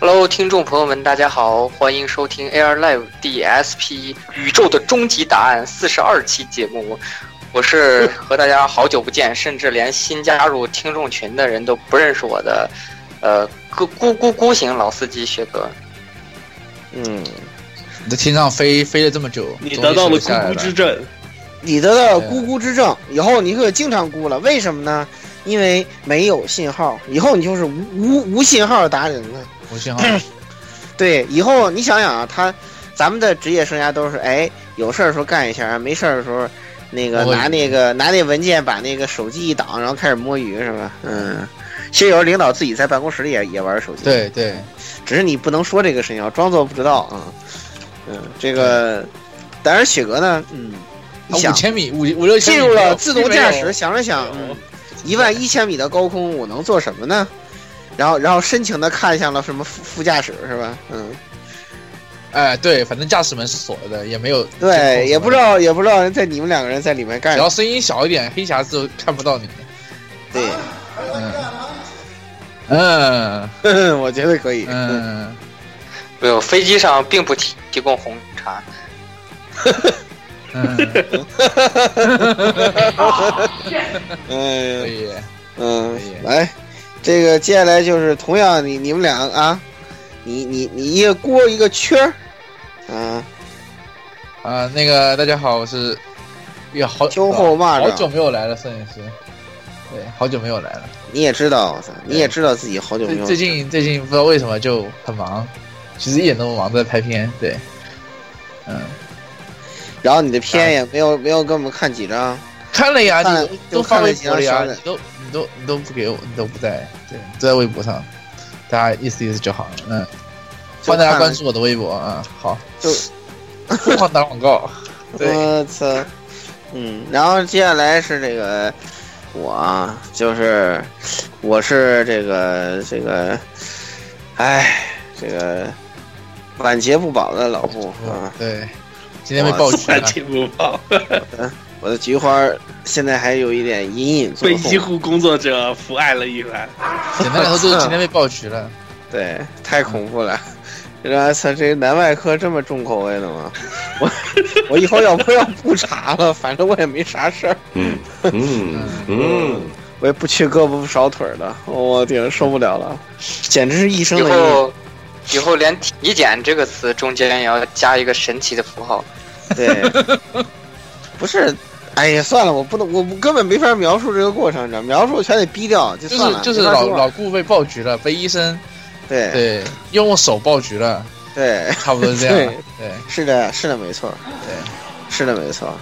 Hello，听众朋友们，大家好，欢迎收听 Air Live DSP 宇宙的终极答案四十二期节目。我是 和大家好久不见，甚至连新加入听众群的人都不认识我的，呃，咕咕咕咕型老司机学哥。嗯，你在天上飞飞了这么久，你得到了咕咕之症，你得到了咕咕之症，以后你可经常咕了，为什么呢？因为没有信号，以后你就是无无无信号达人了。无信号。对，以后你想想啊，他咱们的职业生涯都是哎，有事儿的时候干一下，没事儿的时候，那个拿那个拿那文件把那个手机一挡，然后开始摸鱼是吧？嗯，其实有时候领导自己在办公室里也也玩手机，，对对，只是你不能说这个事情，装作不知道啊。嗯，这个，但是雪哥呢，嗯，五千米五五六千进入了自动驾驶，想了想，嗯，一万一千米的高空我能做什么呢？然后，然后深情的看向了什么副副驾驶是吧？嗯，哎，对，反正驾驶门是锁的，也没有对，也不知道，也不知道在你们两个人在里面，干什么。只要声音小一点，黑匣子都看不到你。们。对，嗯。嗯。我觉得可以。嗯，没有，飞机上并不提提供红茶。嗯，可嗯以，嗯可以，来，这个接下来就是同样你你们俩啊，你你你一个锅一个圈儿，啊，啊，那个大家好，我是也好秋后蚂蚱好久没有来了，摄影师，对，好久没有来了。你也知道，我操，你也知道自己好久没有。最最近最近不知道为什么就很忙，其实一点都不忙，在拍片。对，嗯，然后你的片也没有没有给我们看几张，看了呀，你都都发微博了呀，你都你都你都不给我，你都不在，对，都在微博上，大家意思意思就好了。嗯，欢迎大家关注我的微博啊，好，就疯狂打广告。我操，嗯，然后接下来是这个我啊，就是我是这个这个，哎，这个晚节不保的老布啊，对，今天被爆菊了，晚节不报，我的菊花现在还有一点隐隐作被痛医护工作者抚爱了一番。简单来说就是今天被爆菊了。对，太恐怖了。这操，这男外科这么重口味的吗？我 我以后要不要不查了？反正我也没啥事儿，嗯嗯嗯，我也不缺胳膊不少腿的。我顶受不了了，简直是一生以的以。后，以后连体检这个词中间也要加一个神奇的符号。对，不是，哎呀，算了，我不能，我根本没法描述这个过程，你知道，描述全得逼掉，就就是算了。就是老没法说老顾被爆菊了，被医生对对用手爆菊了，对，差不多是这样。对，是的，是的，没错，对，是的，没错。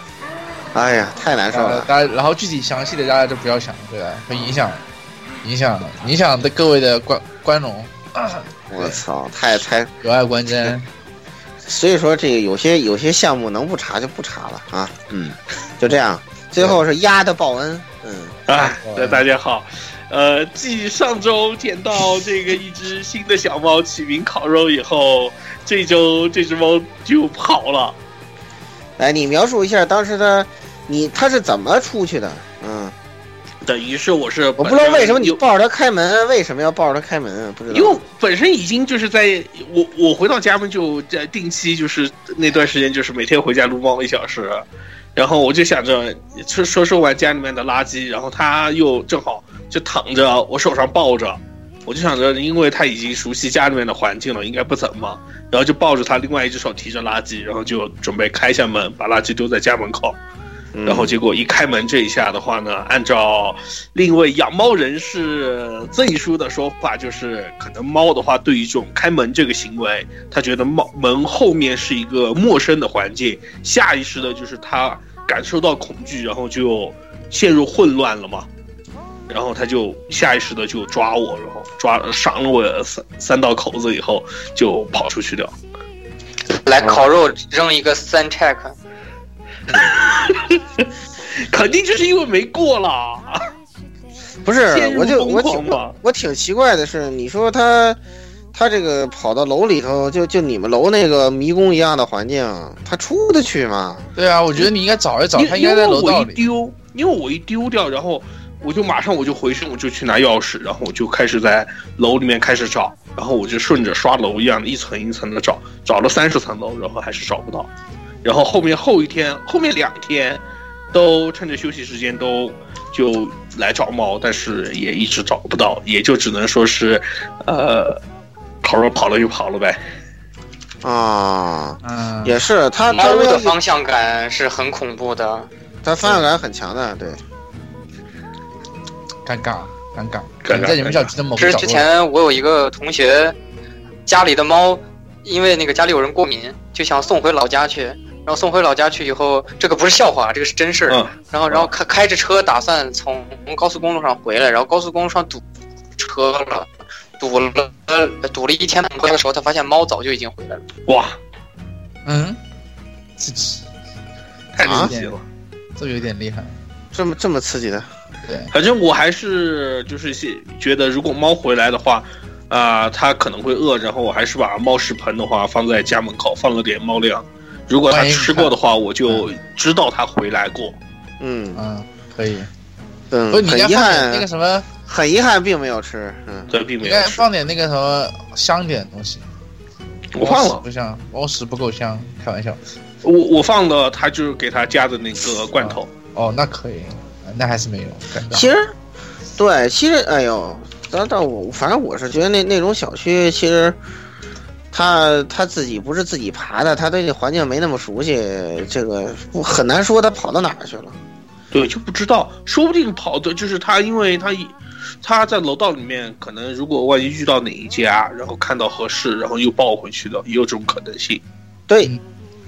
哎呀，太难受了。呃大家然后具体详细的大家就不要想，对吧？会影响影响影响的各位的观观众，我操，太太有碍观瞻。所以说，这个有些有些项目能不查就不查了啊，嗯，就这样。最后是鸭的报恩，嗯，啊，大家好，呃，继上周捡到这个一只新的小猫起名烤肉以后，这周这只猫就跑了。来，你描述一下当时它，你它是怎么出去的？嗯，等于是我是我不知道为什么你抱着他开门，为什么要抱着他开门？不知道。因为本身已经就是在我我回到家门就在定期就是那段时间就是每天回家撸猫一小时，然后我就想着收收拾完家里面的垃圾，然后他又正好就躺着，我手上抱着，我就想着，因为他已经熟悉家里面的环境了，应该不怎么，然后就抱着他，另外一只手提着垃圾，然后就准备开下门，把垃圾丢在家门口。然后结果一开门这一下的话呢，按照另一位养猫人士曾叔的说法，就是可能猫的话对于这种开门这个行为，他觉得猫门后面是一个陌生的环境，下意识的就是他感受到恐惧，然后就陷入混乱了嘛，然后他就下意识的就抓我，然后抓赏了我三三道口子以后就跑出去掉。来烤肉扔一个三 check。肯定就是因为没过了，不是我就我挺我挺奇怪的是，你说他他这个跑到楼里头，就就你们楼那个迷宫一样的环境，他出得去吗？对啊，我觉得你应该找一找，他应该在楼道因为我一里。丢，因为我一丢掉，然后我就马上我就回身，我就去拿钥匙，然后我就开始在楼里面开始找，然后我就顺着刷楼一样的一层一层的找，找了三十层楼，然后还是找不到，然后后面后一天后面两天都趁着休息时间都就来找猫，但是也一直找不到，也就只能说是，呃，烤肉跑了就跑了呗。啊，嗯，也是，他他猫的方向感是很恐怖的。他方向感很强的，对。尴尬，尴尬，尴尬在你们小区的某这是之个角落。前我有一个同学，家里的猫因为那个家里有人过敏，就想送回老家去。然后送回老家去以后，这个不是笑话，这个是真事儿。嗯然后，然后开开着车打算从高速公路上回来，然后高速公路上堵车了，堵了呃堵了一天半回来的时候，他发现猫早就已经回来了。哇，嗯，刺激，太离奇了。这有点厉害。这么这么刺激的，对，反正我还是就是些觉得，如果猫回来的话，啊、它可能会饿，然后我还是把猫食盆的话放在家门口，放了点猫粮。如果他吃过的话，我就知道他回来过。嗯嗯，可以。嗯不是，你应很遗该放点憾，那个什么，很遗憾，并没有吃。嗯，对，并没有应该。放点那个什么香一点的东西。我放了，不香，猫屎不够香，开玩笑。我我放的，他就是给他加的那个罐头。哦，那可以，那还是没有。其实，对，其实，哎呦，但但我反正我是觉得那那种小区，其实他他自己不是自己爬的，他对这环境没那么熟悉，这个不很难说他跑到哪儿去了。对，就不知道，说不定跑的就是他，因为他一他在楼道里面，可能如果万一遇到哪一家，然后看到合适，然后又抱回去的，也有这种可能性。对嗯，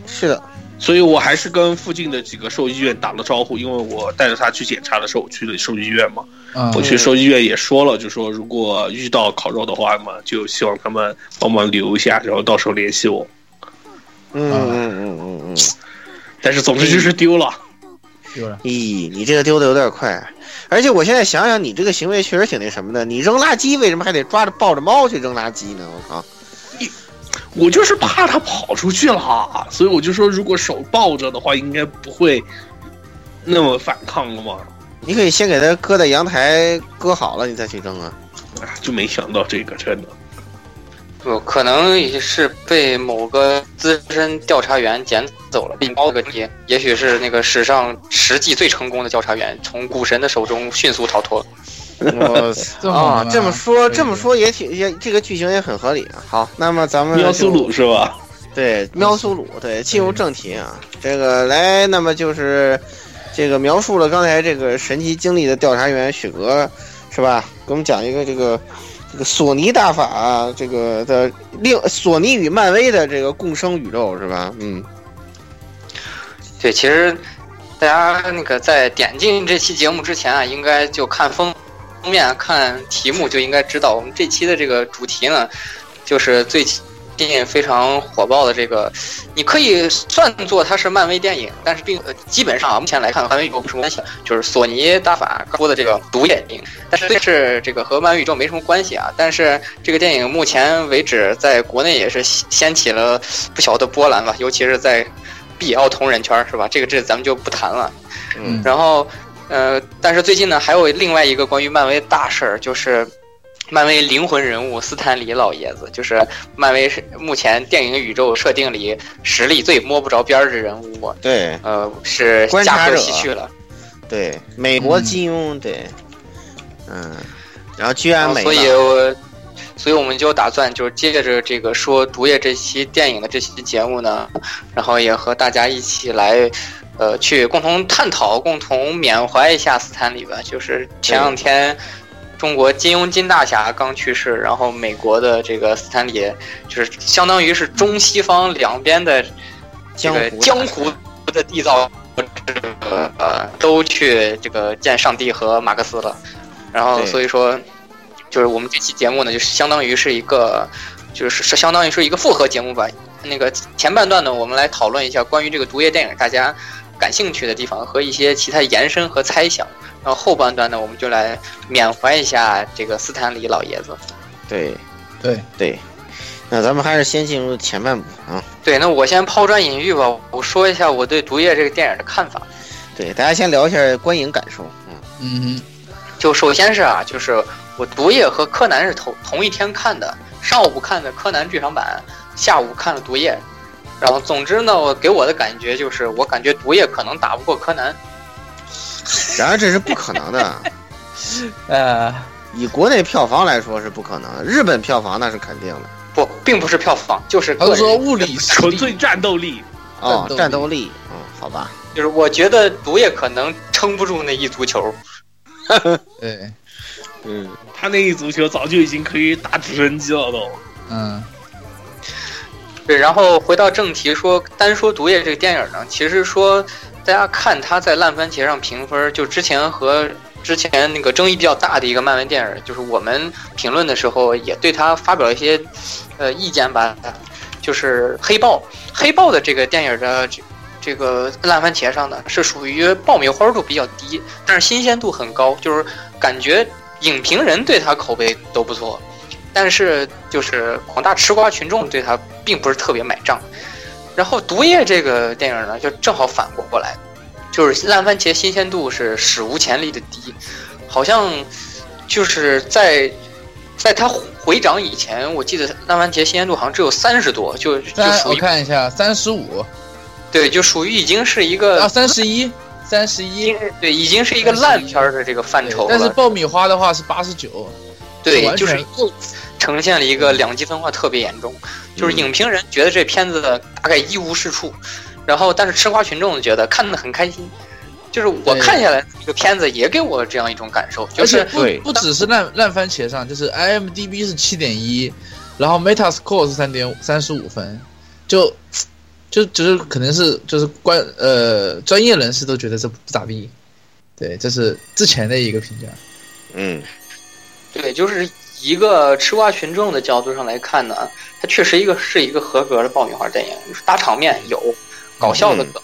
是的，所以我还是跟附近的几个兽医院打了招呼，因为我带着他去检查的时候，我去了兽医院嘛，嗯我去兽医院也说了，就说如果遇到烤肉的话嘛，就希望他们帮忙留一下，然后到时候联系我。嗯嗯嗯嗯嗯。但是总之就是丢了，丢了。咦，你这个丢的有点快，而且我现在想想，你这个行为确实挺那什么的。你扔垃圾为什么还得抓着抱着猫去扔垃圾呢？我靠！我就是怕它跑出去了，所以我就说，如果手抱着的话，应该不会那么反抗了嘛。你可以先给它搁在阳台搁好了，你再去扔啊。啊，就没想到这个，真的。不，可能也是被某个资深调查员捡走了。并猫这个题，也许是那个史上实际最成功的调查员，从股神的手中迅速逃脱。我操啊，这么说这么说也挺也这个剧情也很合理啊。好，那么咱们喵苏鲁是吧？对喵苏鲁对进入正题啊，这个来，那么就是这个描述了刚才这个神奇经历的调查员雪格是吧？给我们讲一个这个这个索尼大法这个的另索尼与漫威的这个共生宇宙是吧？嗯对，其实大家那个在点进这期节目之前啊，应该就看封封面、看题目就应该知道，我们这期的这个主题呢，就是最近非常火爆的这个，你可以算作它是漫威电影，但是并呃基本上啊，目前来看和漫威宇宙没什么关系，就是索尼大法说的这个毒液电影，但是这是这个和漫威宇宙没什么关系啊。但是这个电影目前为止在国内也是掀起了不小的波澜吧，尤其是在 B 奥同人圈是吧？这个这咱们就不谈了。嗯然后呃，但是最近呢，还有另外一个关于漫威大事儿，就是漫威灵魂人物斯坦李老爷子，就是漫威是目前电影宇宙设定里实力最摸不着边儿的人物，对呃，是驾鹤西去了。对，美国金庸，对，嗯，然后居然没所以，我，所以我们就打算就是接着这个说《毒液》这期电影的这期节目呢，然后也和大家一起来，呃，去共同探讨、共同缅怀一下斯坦李吧。就是前两天，中国金庸金大侠刚去世，然后美国的这个斯坦李，就是相当于是中西方两边的这个江江湖的缔造者，呃，都去这个见上帝和马克思了。然后所以说，就是我们这期节目呢，就是相当于是一个，就是是相当于是一个复合节目吧。那个前半段呢，我们来讨论一下关于这个毒液电影大家感兴趣的地方和一些其他延伸和猜想。然后后半段呢，我们就来缅怀一下这个斯坦李老爷子。对对对，那咱们还是先进入前半部啊。对，那我先抛砖引玉吧，我说一下我对毒液这个电影的看法。对，大家先聊一下观影感受。嗯嗯就首先是啊，就是我毒液和柯南是同同一天看的，上午看的柯南剧场版，下午看了毒液。然后总之呢，我给我的感觉就是，我感觉毒液可能打不过柯南。然而这是不可能的，呃，以国内票房来说是不可能的，日本票房那是肯定的。不，并不是票房，就是他说物理纯粹战斗力。哦，战斗力，嗯，好吧，就是我觉得毒液可能撑不住那一足球。对，嗯，他那一足球早就已经可以打直升机了都。嗯对，然后回到正题说，单说毒液这个电影呢，其实说大家看它在烂番茄上评分，就之前和之前那个争议比较大的一个漫威电影，就是我们评论的时候也对它发表了一些呃意见吧，就是黑豹，黑豹的这个电影的这这个烂番茄上呢是属于爆米花度比较低，但是新鲜度很高，就是感觉影评人对它口碑都不错。但是就是广大吃瓜群众对他并不是特别买账。然后《毒液》这个电影呢，就正好反过过来，就是烂番茄新鲜度是史无前例的低，好像就是在在它回涨以前，我记得烂番茄新鲜度好像只有三十多，就就我属于看一下，三十五对，就属于已经是一个啊，三十一，三十一，对，已经是一个烂片儿的这个范畴了。但是爆米花的话是八十九，对，就是又呈现了一个两极分化特别严重，就是影评人觉得这片子大概一无是处，然后但是吃瓜群众觉得看得很开心。就是我看下来这个片子也给我这样一种感受，就是不不只是烂烂番茄上，就是 IMDB 是七点一，然后 Metascore 是三点三十五分，就就就是可能是就是关呃专业人士都觉得这不咋地，对，这是之前的一个评价。嗯，对，就是一个吃瓜群众的角度上来看呢，它确实一个是一个合格的爆米花电影，就是大场面有，搞笑的梗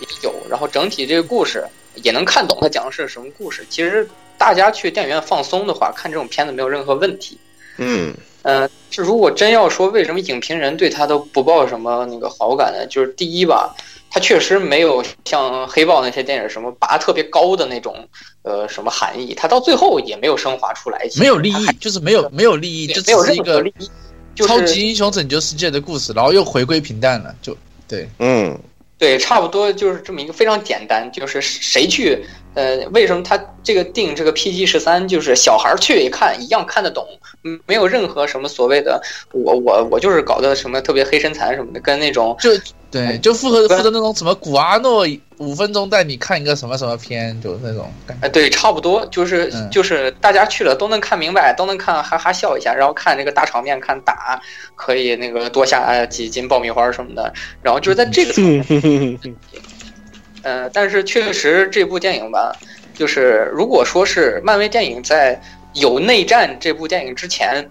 也有，然后整体这个故事也能看懂它讲的是什么故事。其实大家去电影院放松的话，看这种片子没有任何问题。嗯，呃，是如果真要说为什么影评人对他都不抱什么那个好感呢？就是第一吧，他确实没有像黑豹那些电影什么拔特别高的那种呃什么含义，他到最后也没有升华出来，没有利益，就是没有没有利益，就只没有任是一个何利益，就是超级英雄拯救世界的故事，然后又回归平淡了，就对，嗯，对，差不多就是这么一个非常简单，就是谁去，呃，为什么他这个定这个 PG 十三，就是小孩儿去一看一样看得懂，嗯没有任何什么所谓的我我我就是搞的什么特别黑身材什么的，跟那种就对，就符合符合那种什么古阿诺五分钟带你看一个什么什么片，就是那种感觉。呃，对，差不多就是、嗯就是大家去了都能看明白，都能看哈哈笑一下，然后看这个大场面，看打可以那个多下几斤爆米花什么的，然后就是在这个层面 呃，但是确实这部电影吧，就是如果说是漫威电影在有内战这部电影之前，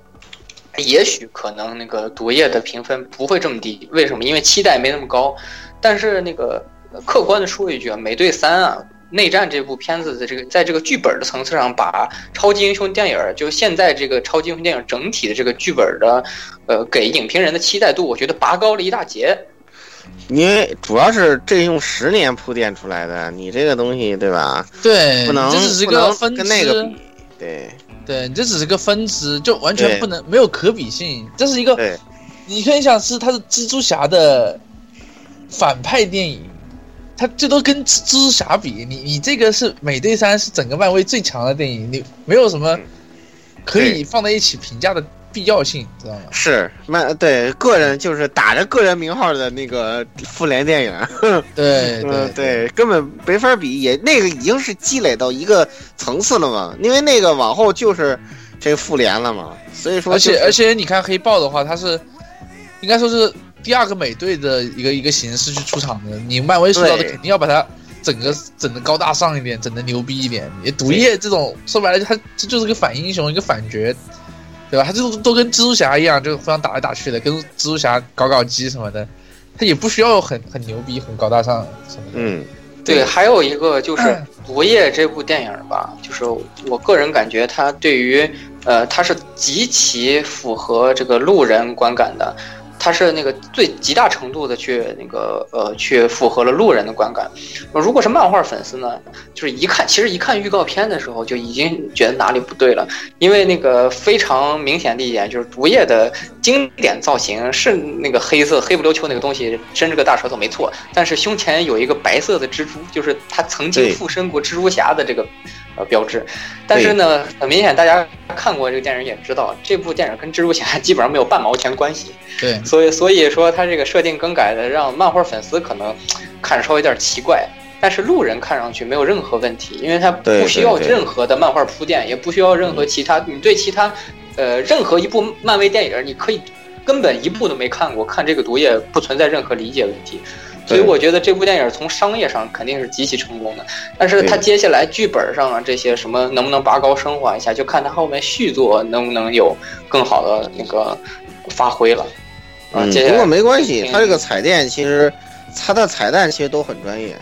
也许可能那个毒液的评分不会这么低。为什么？因为期待没那么高。但是那个客观的说一句啊，美队三啊，内战这部片子的这个在这个剧本的层次上，把超级英雄电影就现在这个超级英雄电影整体的这个剧本的，呃，给影评人的期待度，我觉得拔高了一大截。因为主要是这用十年铺垫出来的，你这个东西对吧？对，不能这只是个分支，跟那个比，对对，你这只是个分支，就完全不能没有可比性。这是一个，你可以想是它是蜘蛛侠的反派电影，它最多跟蜘蜘蛛侠比，你你这个是美队三是整个漫威最强的电影，你没有什么可以放在一起评价的必要性，知道吗？是漫对个人就是打着个人名号的那个复联电影，对对对，根本没法比，也那个已经是积累到一个层次了嘛，因为那个往后就是这个复联了嘛，所以说、而就是、且而且你看黑豹的话，它是应该说是第二个美队的一个一个形式去出场的。你漫威塑造的肯定要把它整个整的高大上一点，整的牛逼一点。你毒液这种说白了，它这就是个反英雄，一个反角，对吧？他就都跟蜘蛛侠一样，就互相打来打去的，跟蜘蛛侠搞搞基什么的。他也不需要很很牛逼、很高大上什么的。嗯，对，还有一个就是《毒液》这部电影吧，就是我个人感觉它对于呃，它是极其符合这个路人观感的，它是那个最极大程度的去那个呃，去符合了路人的观感。如果是漫画粉丝呢，就是一看，其实一看预告片的时候就已经觉得哪里不对了，因为那个非常明显的一点就是毒液的经典造型是那个黑色黑不溜秋那个东西伸着个大舌头没错，但是胸前有一个白色的蜘蛛，就是他曾经附身过蜘蛛侠的这个呃标志。但是呢，很明显大家看过这个电影也知道，这部电影跟蜘蛛侠基本上没有半毛钱关系。对，所以所以说它这个设定更改的让漫画粉丝可能看着稍微有点奇怪，但是路人看上去没有任何问题，因为它不需要任何的漫画铺垫，也不需要任何其他，你对其他呃任何一部漫威电影，你可以根本一部都没看过，看这个毒液不存在任何理解问题。所以我觉得这部电影从商业上肯定是极其成功的，但是它接下来剧本上啊这些什么能不能拔高升华一下，就看它后面续作能不能有更好的那个发挥了。啊，嗯，不过没关系，嗯它这个彩电其实它的彩蛋其实都很专业，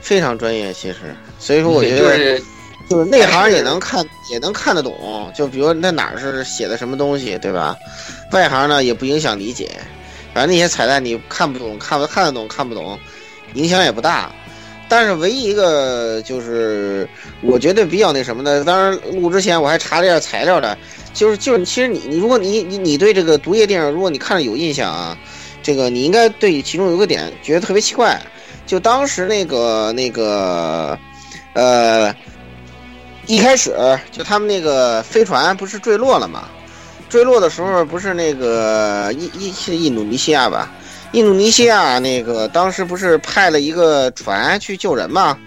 非常专业，其实，所以说我觉得就是就是内行也能看也能看得懂，就比如那哪儿是写的什么东西，对吧？外行呢也不影响理解，反正那些彩蛋你看不懂，看不看得懂，看不懂，影响也不大。但是唯一一个就是我觉得比较那什么的，当然录之前我还查了一下材料的，就是就是其实你你如果你你你对这个毒液电影，如果你看了有印象啊，这个你应该对其中有个点觉得特别奇怪，就当时那个那个呃。一开始就他们那个飞船不是坠落了吗？坠落的时候不是那个印印是印度尼西亚吧？印度尼西亚那个当时不是派了一个船去救人吗？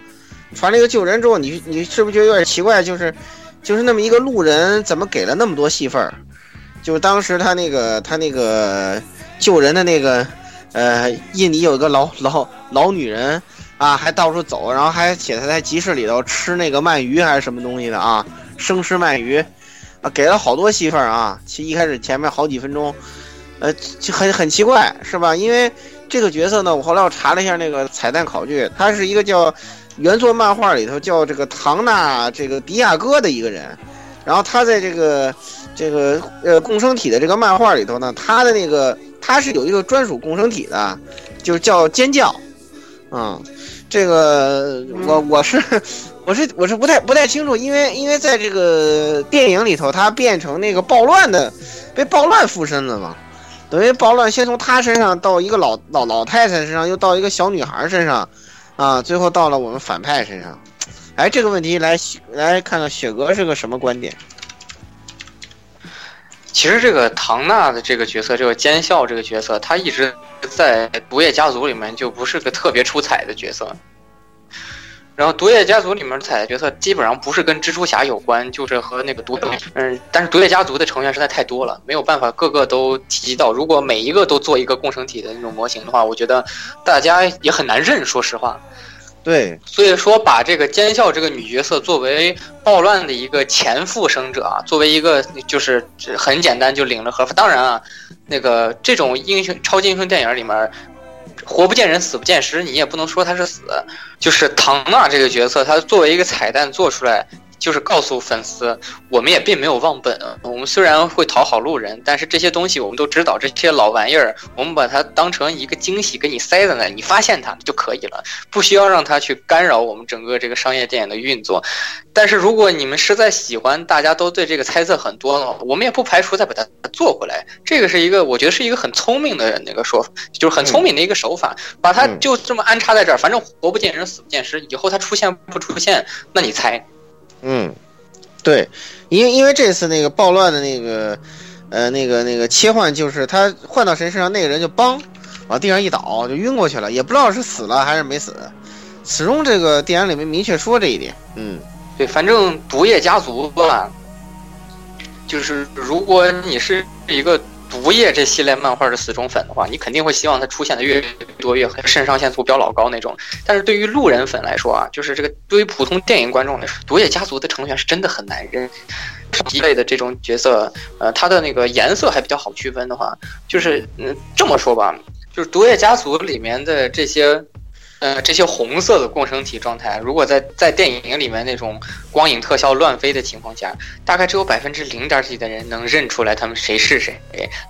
传了一个救人之后，你你是不是觉得有点奇怪？就是就是那么一个路人，怎么给了那么多戏份？就是当时他那个他那个救人的那个呃，印尼有一个老老老女人。啊，还到处走，然后还写他在集市里头吃那个鳗鱼还是什么东西的啊，生吃鳗鱼，啊，给了好多戏份啊。其实一开始前面好几分钟，呃，就很很奇怪，是吧？因为这个角色呢，我后来我查了一下那个彩蛋考据，他是一个叫原作漫画里头叫这个唐纳这个迪亚哥的一个人，然后他在这个这个呃共生体的这个漫画里头呢，他的那个他是有一个专属共生体的，就是叫尖叫，嗯。这个我我是我是我是不太不太清楚，因为因为在这个电影里头，他变成那个暴乱的，被暴乱附身了嘛，等于暴乱先从他身上到一个老老老太太身上，又到一个小女孩身上，啊，最后到了我们反派身上。哎，这个问题来来看看雪哥是个什么观点？其实这个唐娜的这个角色，这个奸笑这个角色，他一直在毒液家族里面就不是个特别出彩的角色。然后毒液家族里面采的角色基本上不是跟蜘蛛侠有关，就是和那个毒嗯，但是毒液家族的成员实在太多了，没有办法个个都提及到。如果每一个都做一个共生体的那种模型的话，我觉得大家也很难认。说实话。对，所以说把这个奸笑这个女角色作为暴乱的一个前复生者啊，作为一个就是很简单就领了盒饭。当然啊，那个这种英雄超级英雄电影里面，活不见人死不见尸，你也不能说他是死。就是唐娜这个角色，他作为一个彩蛋做出来，就是告诉粉丝，我们也并没有忘本。我们虽然会讨好路人，但是这些东西我们都知道，这些老玩意儿，我们把它当成一个惊喜给你塞在那，你发现它就可以了，不需要让它去干扰我们整个这个商业电影的运作。但是如果你们实在喜欢，大家都对这个猜测很多的话，我们也不排除再把它做回来。这个是一个，我觉得是一个很聪明的那个说法，就是很聪明的一个手法，把它就这么安插在这儿，反正活不见人，死不见尸，以后它出现不出现，那你猜。嗯，对，因为因为这次那个暴乱的那个，呃，那个那个切换，就是他换到谁身上，那个人就梆往地上一倒，就晕过去了，也不知道是死了还是没死。始终这个电影里面明确说这一点。嗯，对，反正毒液家族吧，就是如果你是一个。毒液这系列漫画的死忠粉的话，你肯定会希望它出现的越多越好，肾上腺素飙老高那种。但是对于路人粉来说啊，就是这个对于普通电影观众来说，毒液家族的成员是真的很难认。一类的这种角色，呃，它的那个颜色还比较好区分的话，就是嗯这么说吧，就是毒液家族里面的这些。呃，这些红色的共生体状态，如果在在电影里面那种光影特效乱飞的情况下，大概只有百分之零点几的人能认出来他们谁是谁。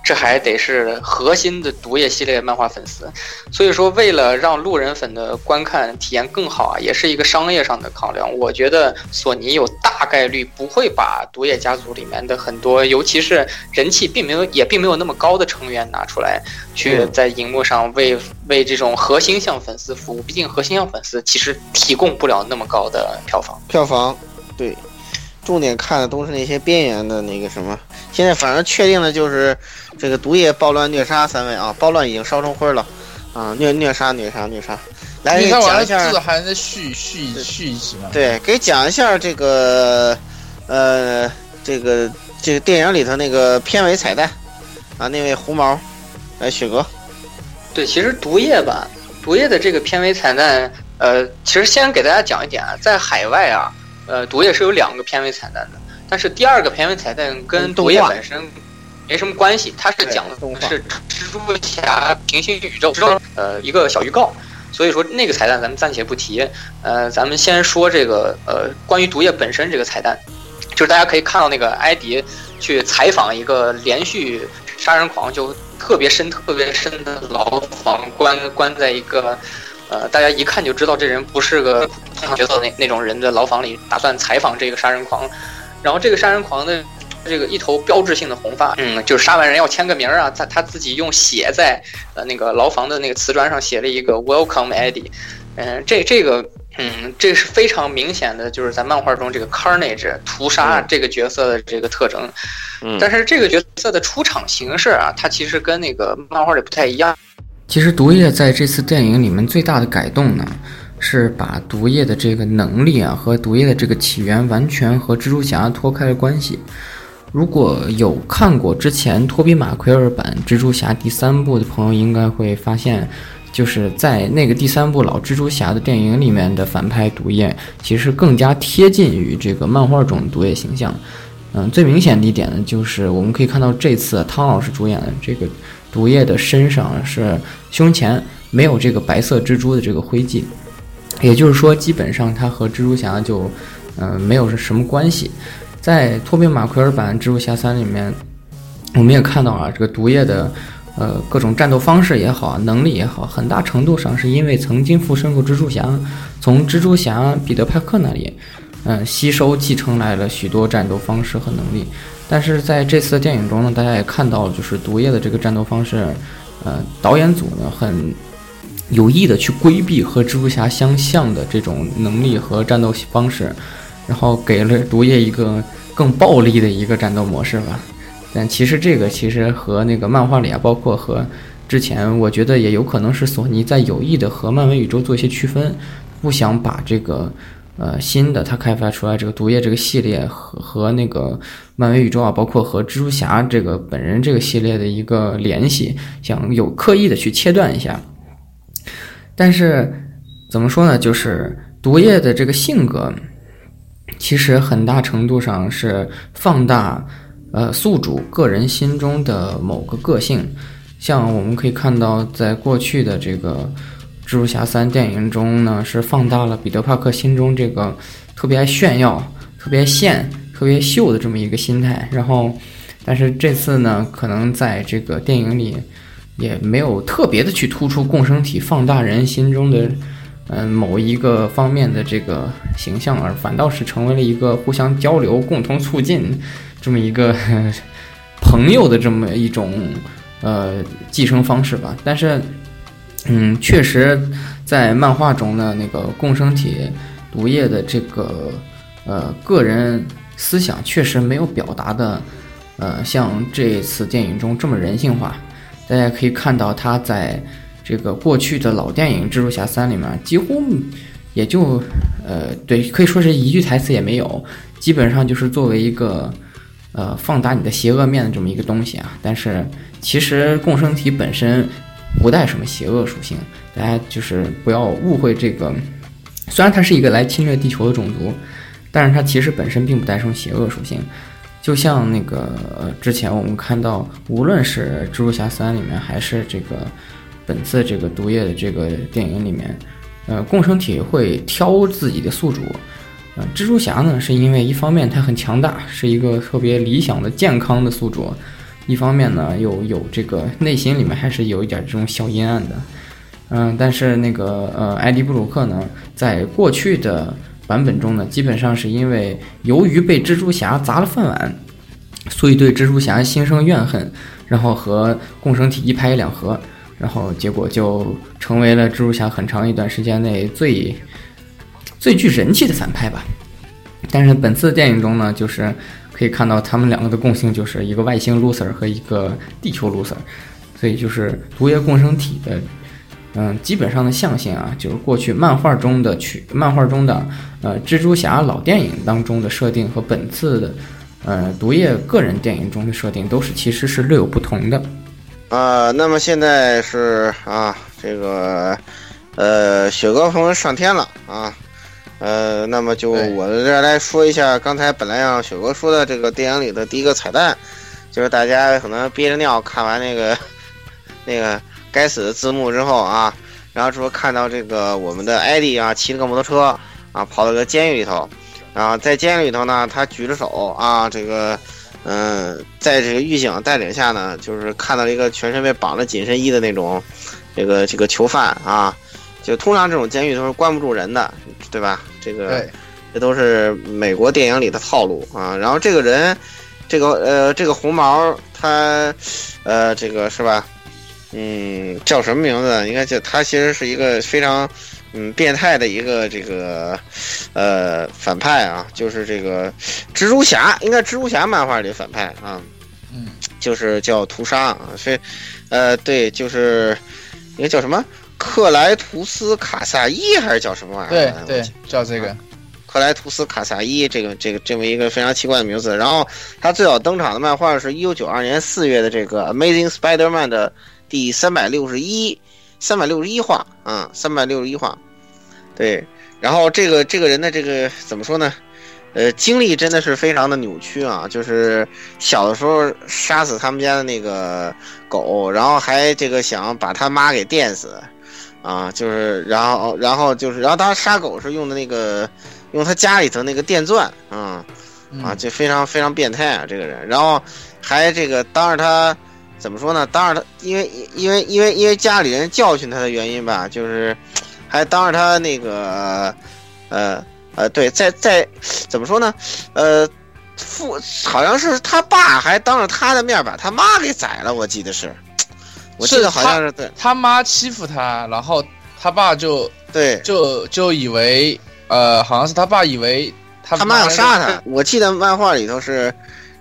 这还得是核心的毒液系列漫画粉丝。所以说，为了让路人粉的观看体验更好啊，也是一个商业上的考量。我觉得索尼有大概率不会把毒液家族里面的很多，尤其是人气并没有也并没有那么高的成员拿出来，去在荧幕上为为这种核心向粉丝服务。毕竟核心要粉丝其实提供不了那么高的票房，票房，对，重点看的都是那些边缘的那个什么。现在反正确定的就是这个毒液暴乱虐杀三位啊，暴乱已经烧成灰了啊，虐虐杀虐杀虐杀。来讲一下，字还在续续续一集吗？对，给讲一下这个呃这个这个电影里头那个片尾彩蛋啊，那位胡毛，来雪哥。对，其实毒液吧。毒液的这个片尾彩蛋，呃，其实先给大家讲一点啊，在海外啊，呃，毒液是有两个片尾彩蛋的，但是第二个片尾彩蛋跟毒液本身没什么关系，它是讲的是蜘蛛侠平行宇宙，呃，一个小预告，所以说那个彩蛋咱们暂且不提，呃，咱们先说这个呃，关于毒液本身这个彩蛋，就是大家可以看到那个艾迪去采访一个连续杀人狂就。特别深、特别深的牢房，关关在一个，呃，大家一看就知道这人不是个通常角色那那种人的牢房里，打算采访这个杀人狂。然后这个杀人狂的这个一头标志性的红发，嗯，就是杀完人要签个名啊，他他自己用血在呃那个牢房的那个瓷砖上写了一个 Welcome Eddie，嗯，这这个。嗯，这是非常明显的，就是在漫画中这个 Carnage 屠杀这个角色的这个特征。嗯，但是这个角色的出场形式啊，它其实跟那个漫画里不太一样。其实毒液在这次电影里面最大的改动呢，是把毒液的这个能力啊和毒液的这个起源完全和蜘蛛侠脱开了关系。如果有看过之前托比马奎尔版蜘蛛侠第三部的朋友，应该会发现。就是在那个第三部老蜘蛛侠的电影里面的反派毒液，其实更加贴近于这个漫画中毒液形象。嗯，最明显的一点呢，就是我们可以看到这次汤老师主演的这个毒液的身上是胸前没有这个白色蜘蛛的这个徽记，也就是说，基本上他和蜘蛛侠就嗯没有什么关系。在托比马奎尔版蜘蛛侠三里面，我们也看到了这个毒液的。呃，各种战斗方式也好，能力也好，很大程度上是因为曾经附身过蜘蛛侠，从蜘蛛侠彼得·派克那里，嗯，吸收继承来了许多战斗方式和能力。但是在这次的电影中呢，大家也看到了，就是毒液的这个战斗方式，呃，导演组呢很有意的去规避和蜘蛛侠相像的这种能力和战斗方式，然后给了毒液一个更暴力的一个战斗模式吧。但其实这个其实和那个漫画里啊，包括和之前，我觉得也有可能是索尼在有意的和漫威宇宙做一些区分，不想把这个呃新的他开发出来这个毒液这个系列和和那个漫威宇宙啊，包括和蜘蛛侠这个本人这个系列的一个联系，想有刻意的去切断一下。但是怎么说呢？就是毒液的这个性格，其实很大程度上是放大。呃，宿主个人心中的某个个性，像我们可以看到，在过去的这个《蜘蛛侠三》电影中呢，是放大了彼得·帕克心中这个特别爱炫耀、特别炫、特别秀的这么一个心态。然后，但是这次呢，可能在这个电影里也没有特别的去突出共生体放大人心中的嗯某一个方面的这个形象，而反倒是成为了一个互相交流、共同促进这么一个 朋友的这么一种呃寄生方式吧。但是，嗯，确实在漫画中的那个共生体毒液的这个呃个人思想，确实没有表达的呃像这次电影中这么人性化。大家可以看到，他在这个过去的老电影《蜘蛛侠三》里面，几乎也就呃对，可以说是一句台词也没有，基本上就是作为一个呃放大你的邪恶面的这么一个东西啊。但是其实共生体本身不带什么邪恶属性，大家就是不要误会这个。虽然它是一个来侵略地球的种族，但是它其实本身并不带什么邪恶属性。就像那个，之前我们看到，无论是《蜘蛛侠三》里面，还是这个本次这个毒液的这个电影里面，呃，共生体会挑自己的宿主。呃，蜘蛛侠呢，是因为一方面它很强大，是一个特别理想的健康的宿主；一方面呢，又有这个内心里面还是有一点这种小阴暗的。嗯，但是那个呃，艾迪布鲁克呢，在过去的。版本中呢，基本上是因为由于被蜘蛛侠砸了饭碗，所以对蜘蛛侠心生怨恨，然后和共生体一拍两合，然后结果就成为了蜘蛛侠很长一段时间内最最具人气的反派吧。但是本次电影中呢，就是可以看到他们两个的共性就是一个外星 loser 和一个地球 loser，所以就是毒液共生体的。嗯，基本上的象性啊，就是过去漫画中的去漫画中的呃蜘蛛侠老电影当中的设定和本次的呃毒液个人电影中的设定都是其实是略有不同的。啊，那么现在是啊这个呃雪糕朋友上天了啊，呃那么就我这来说一下刚才本来让雪哥说的这个电影里的第一个彩蛋，就是大家可能憋着尿看完那个 那个。该死的字幕之后啊，然后说看到这个我们的艾迪啊骑了个摩托车啊跑到个监狱里头，然后在监狱里头呢，他举着手啊，这个嗯，在这个狱警带领下呢，就是看到了一个全身被绑着紧身衣的那种这个这个囚犯啊，就通常这种监狱都是关不住人的，对吧？这个这都是美国电影里的套路啊。然后这个人，这个呃这个红毛他呃这个是吧？嗯，叫什么名字？应该叫他，其实是一个非常嗯变态的一个这个呃反派啊，就是这个蜘蛛侠，应该蜘蛛侠漫画里的反派啊，嗯，就是叫屠杀啊，所以呃对，就是应该叫什么克莱图斯卡萨伊还是叫什么玩意儿？对对，叫这个克莱图斯卡萨伊，这个这个这么一个非常奇怪的名字。然后他最早登场的漫画是一九九二年四月的这个 Amazing Spider-Man 的。第三百六十一，三百六十一话啊，三百六十一话，对，然后这个这个人的这个怎么说呢？呃，经历真的是非常的扭曲啊，就是小的时候杀死他们家的那个狗，然后还这个想把他妈给电死，啊，就是然后然后就是然后他杀狗是用的那个用他家里头那个电钻啊啊，就非常非常变态啊这个人，然后还这个当着他。怎么说呢？当着他，因为因为因为因为家里人教训他的原因吧，就是还当着他那个呃呃，对，在在怎么说呢？呃，父好像是他爸还当着他的面把他妈给宰了，我记得是，我记得好像是对，他妈欺负他，然后他爸就对，就就以为呃，好像是他爸以为他妈要杀他，我记得漫画里头是。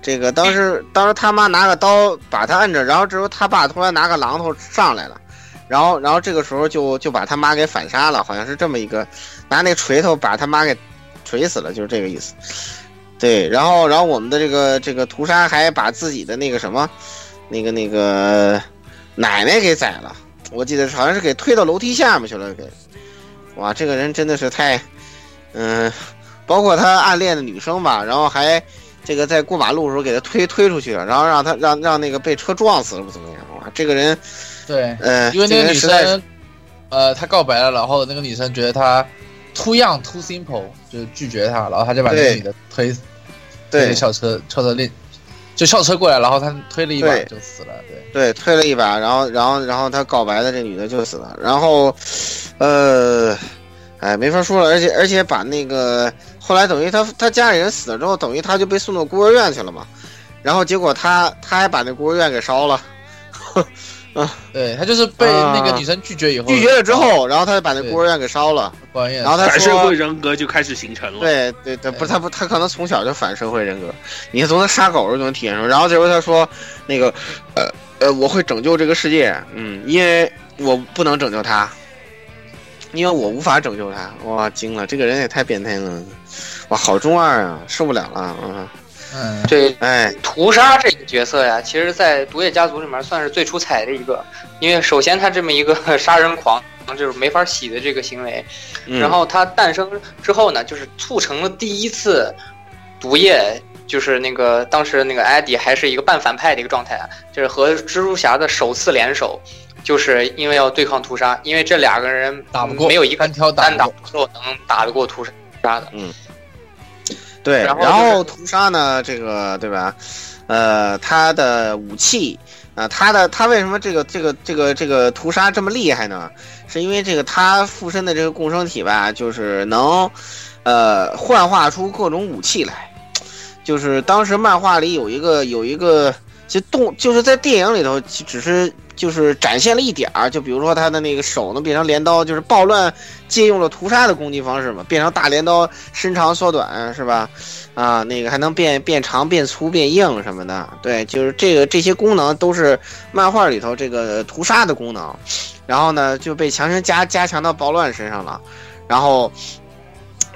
这个当时，当时他妈拿个刀把他摁着，然后之后他爸突然拿个榔头上来了，然后，然后这个时候就就把他妈给反杀了，好像是这么一个，拿那锤头把他妈给锤死了，就是这个意思。对，然后，然后我们的这个这个屠杀还把自己的那个什么，那个那个奶奶给宰了，我记得好像是给推到楼梯下面去了，给，哇，这个人真的是太，嗯，包括他暗恋的女生吧，然后还。这个在过马路的时候给他推推出去了，然后让他让让那个被车撞死了，不怎么样哇？这个人，对，呃，因为那个女生，呃，他告白了，然后那个女生觉得他 too young too simple，就是拒绝他，然后他就把那个女的推推对着校车校车链，就校车过来，然后他推了一把对。就死了。对，对，推了一把，然后然后然后他告白的这女的就死了，然后，呃，哎，没法说了，而且而且把那个后来等于他他家里人死了之后，等于他就被送到孤儿院去了嘛，然后结果他他还把那孤儿院给烧了，对他就是被那个女生拒绝以后，拒绝了之后，然后他就把那孤儿院给烧了，然后他反社会人格就开始形成了。对对对，不是他不他可能从小就反社会人格，你看从他杀狗就能体现出来。然后这回他说那个呃呃我会拯救这个世界，嗯，因为我不能拯救他，因为我无法拯救他。哇，惊了，这个人也太变态了，哇，好中二啊，受不了了啊！嗯，对，哎，屠杀这个角色呀，其实，在毒液家族里面算是最出彩的一个，因为首先他这么一个 杀人狂，就是没法洗的这个行为，嗯。然后他诞生之后呢，就是促成了第一次毒液，就是那个当时那个艾迪还是一个半反派的一个状态啊，就是和蜘蛛侠的首次联手，就是因为要对抗屠杀，因为这两个人打不过，没有一个单挑单打不过，之后能打得过屠杀的。嗯，对，然后然后屠杀呢，这个对吧？呃，他的武器啊、他的他为什么这个这个这个这个屠杀这么厉害呢？是因为这个他附身的这个共生体吧，就是能呃幻化出各种武器来。就是当时漫画里有一个有一个，就动就是在电影里头其只是就是展现了一点儿，就比如说他的那个手能变成镰刀，就是暴乱借用了屠杀的攻击方式嘛，变成大镰刀，伸长缩短是吧？啊，那个还能变变长、变粗、变硬什么的。对，就是这个这些功能都是漫画里头这个屠杀的功能，然后呢就被强行加加强到暴乱身上了，然后。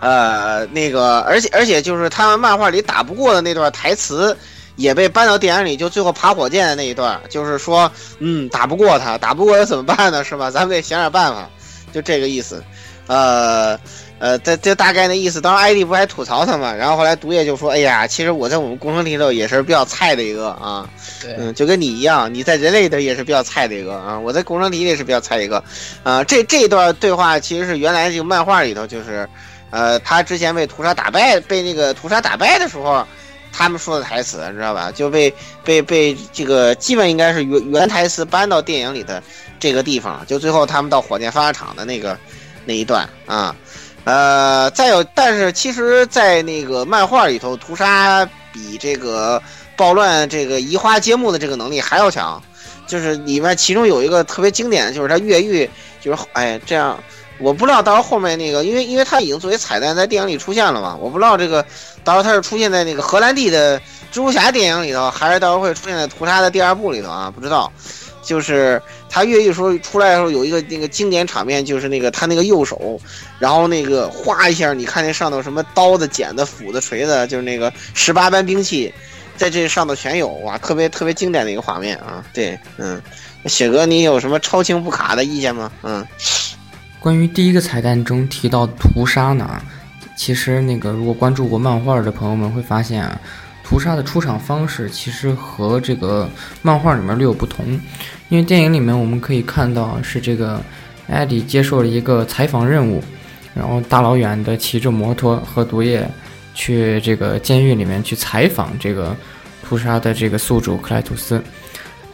呃，那个，而且而且就是他们漫画里打不过的那段台词，也被搬到电影里，就最后爬火箭的那一段，就是说，嗯，打不过他，打不过他怎么办呢？是吧？咱们得想点办法，就这个意思。呃呃，这这大概那意思。当时艾迪不还吐槽他嘛，然后后来毒液就说：“哎呀，其实我在我们工程里头也是比较菜的一个啊，嗯，就跟你一样，你在人类里头也是比较菜的一个啊，我在工程里也是比较菜一个，啊，这这段对话其实是原来这个漫画里头就是。”呃，他之前被屠杀打败，被那个屠杀打败的时候，他们说的台词，你知道吧？就被被被这个基本应该是原原台词搬到电影里的这个地方，就最后他们到火箭发射场的那个那一段啊。呃，再有，但是其实，在那个漫画里头，屠杀比这个暴乱这个移花接木的这个能力还要强。就是里面其中有一个特别经典的，就是他越狱，就是哎这样。我不知道到时候后面那个，因为因为他已经作为彩蛋在电影里出现了嘛，我不知道这个到时候他是出现在那个荷兰弟的蜘蛛侠电影里头，还是到时候会出现在屠杀的第二部里头啊？不知道。就是他越狱时候出来的时候有一个那个经典场面，就是那个他那个右手，然后那个哗一下，你看那上头什么刀子、剪子、斧子、锤子，就是那个十八般兵器，在这上头全有哇，特别特别经典的一个画面啊！对，嗯，雪哥，你有什么超清不卡的意见吗？嗯。关于第一个彩蛋中提到屠杀呢，其实那个如果关注过漫画的朋友们会发现啊，屠杀的出场方式其实和这个漫画里面略有不同，因为电影里面我们可以看到是这个艾迪接受了一个采访任务，然后大老远的骑着摩托和毒液去这个监狱里面去采访这个屠杀的这个宿主克莱图斯。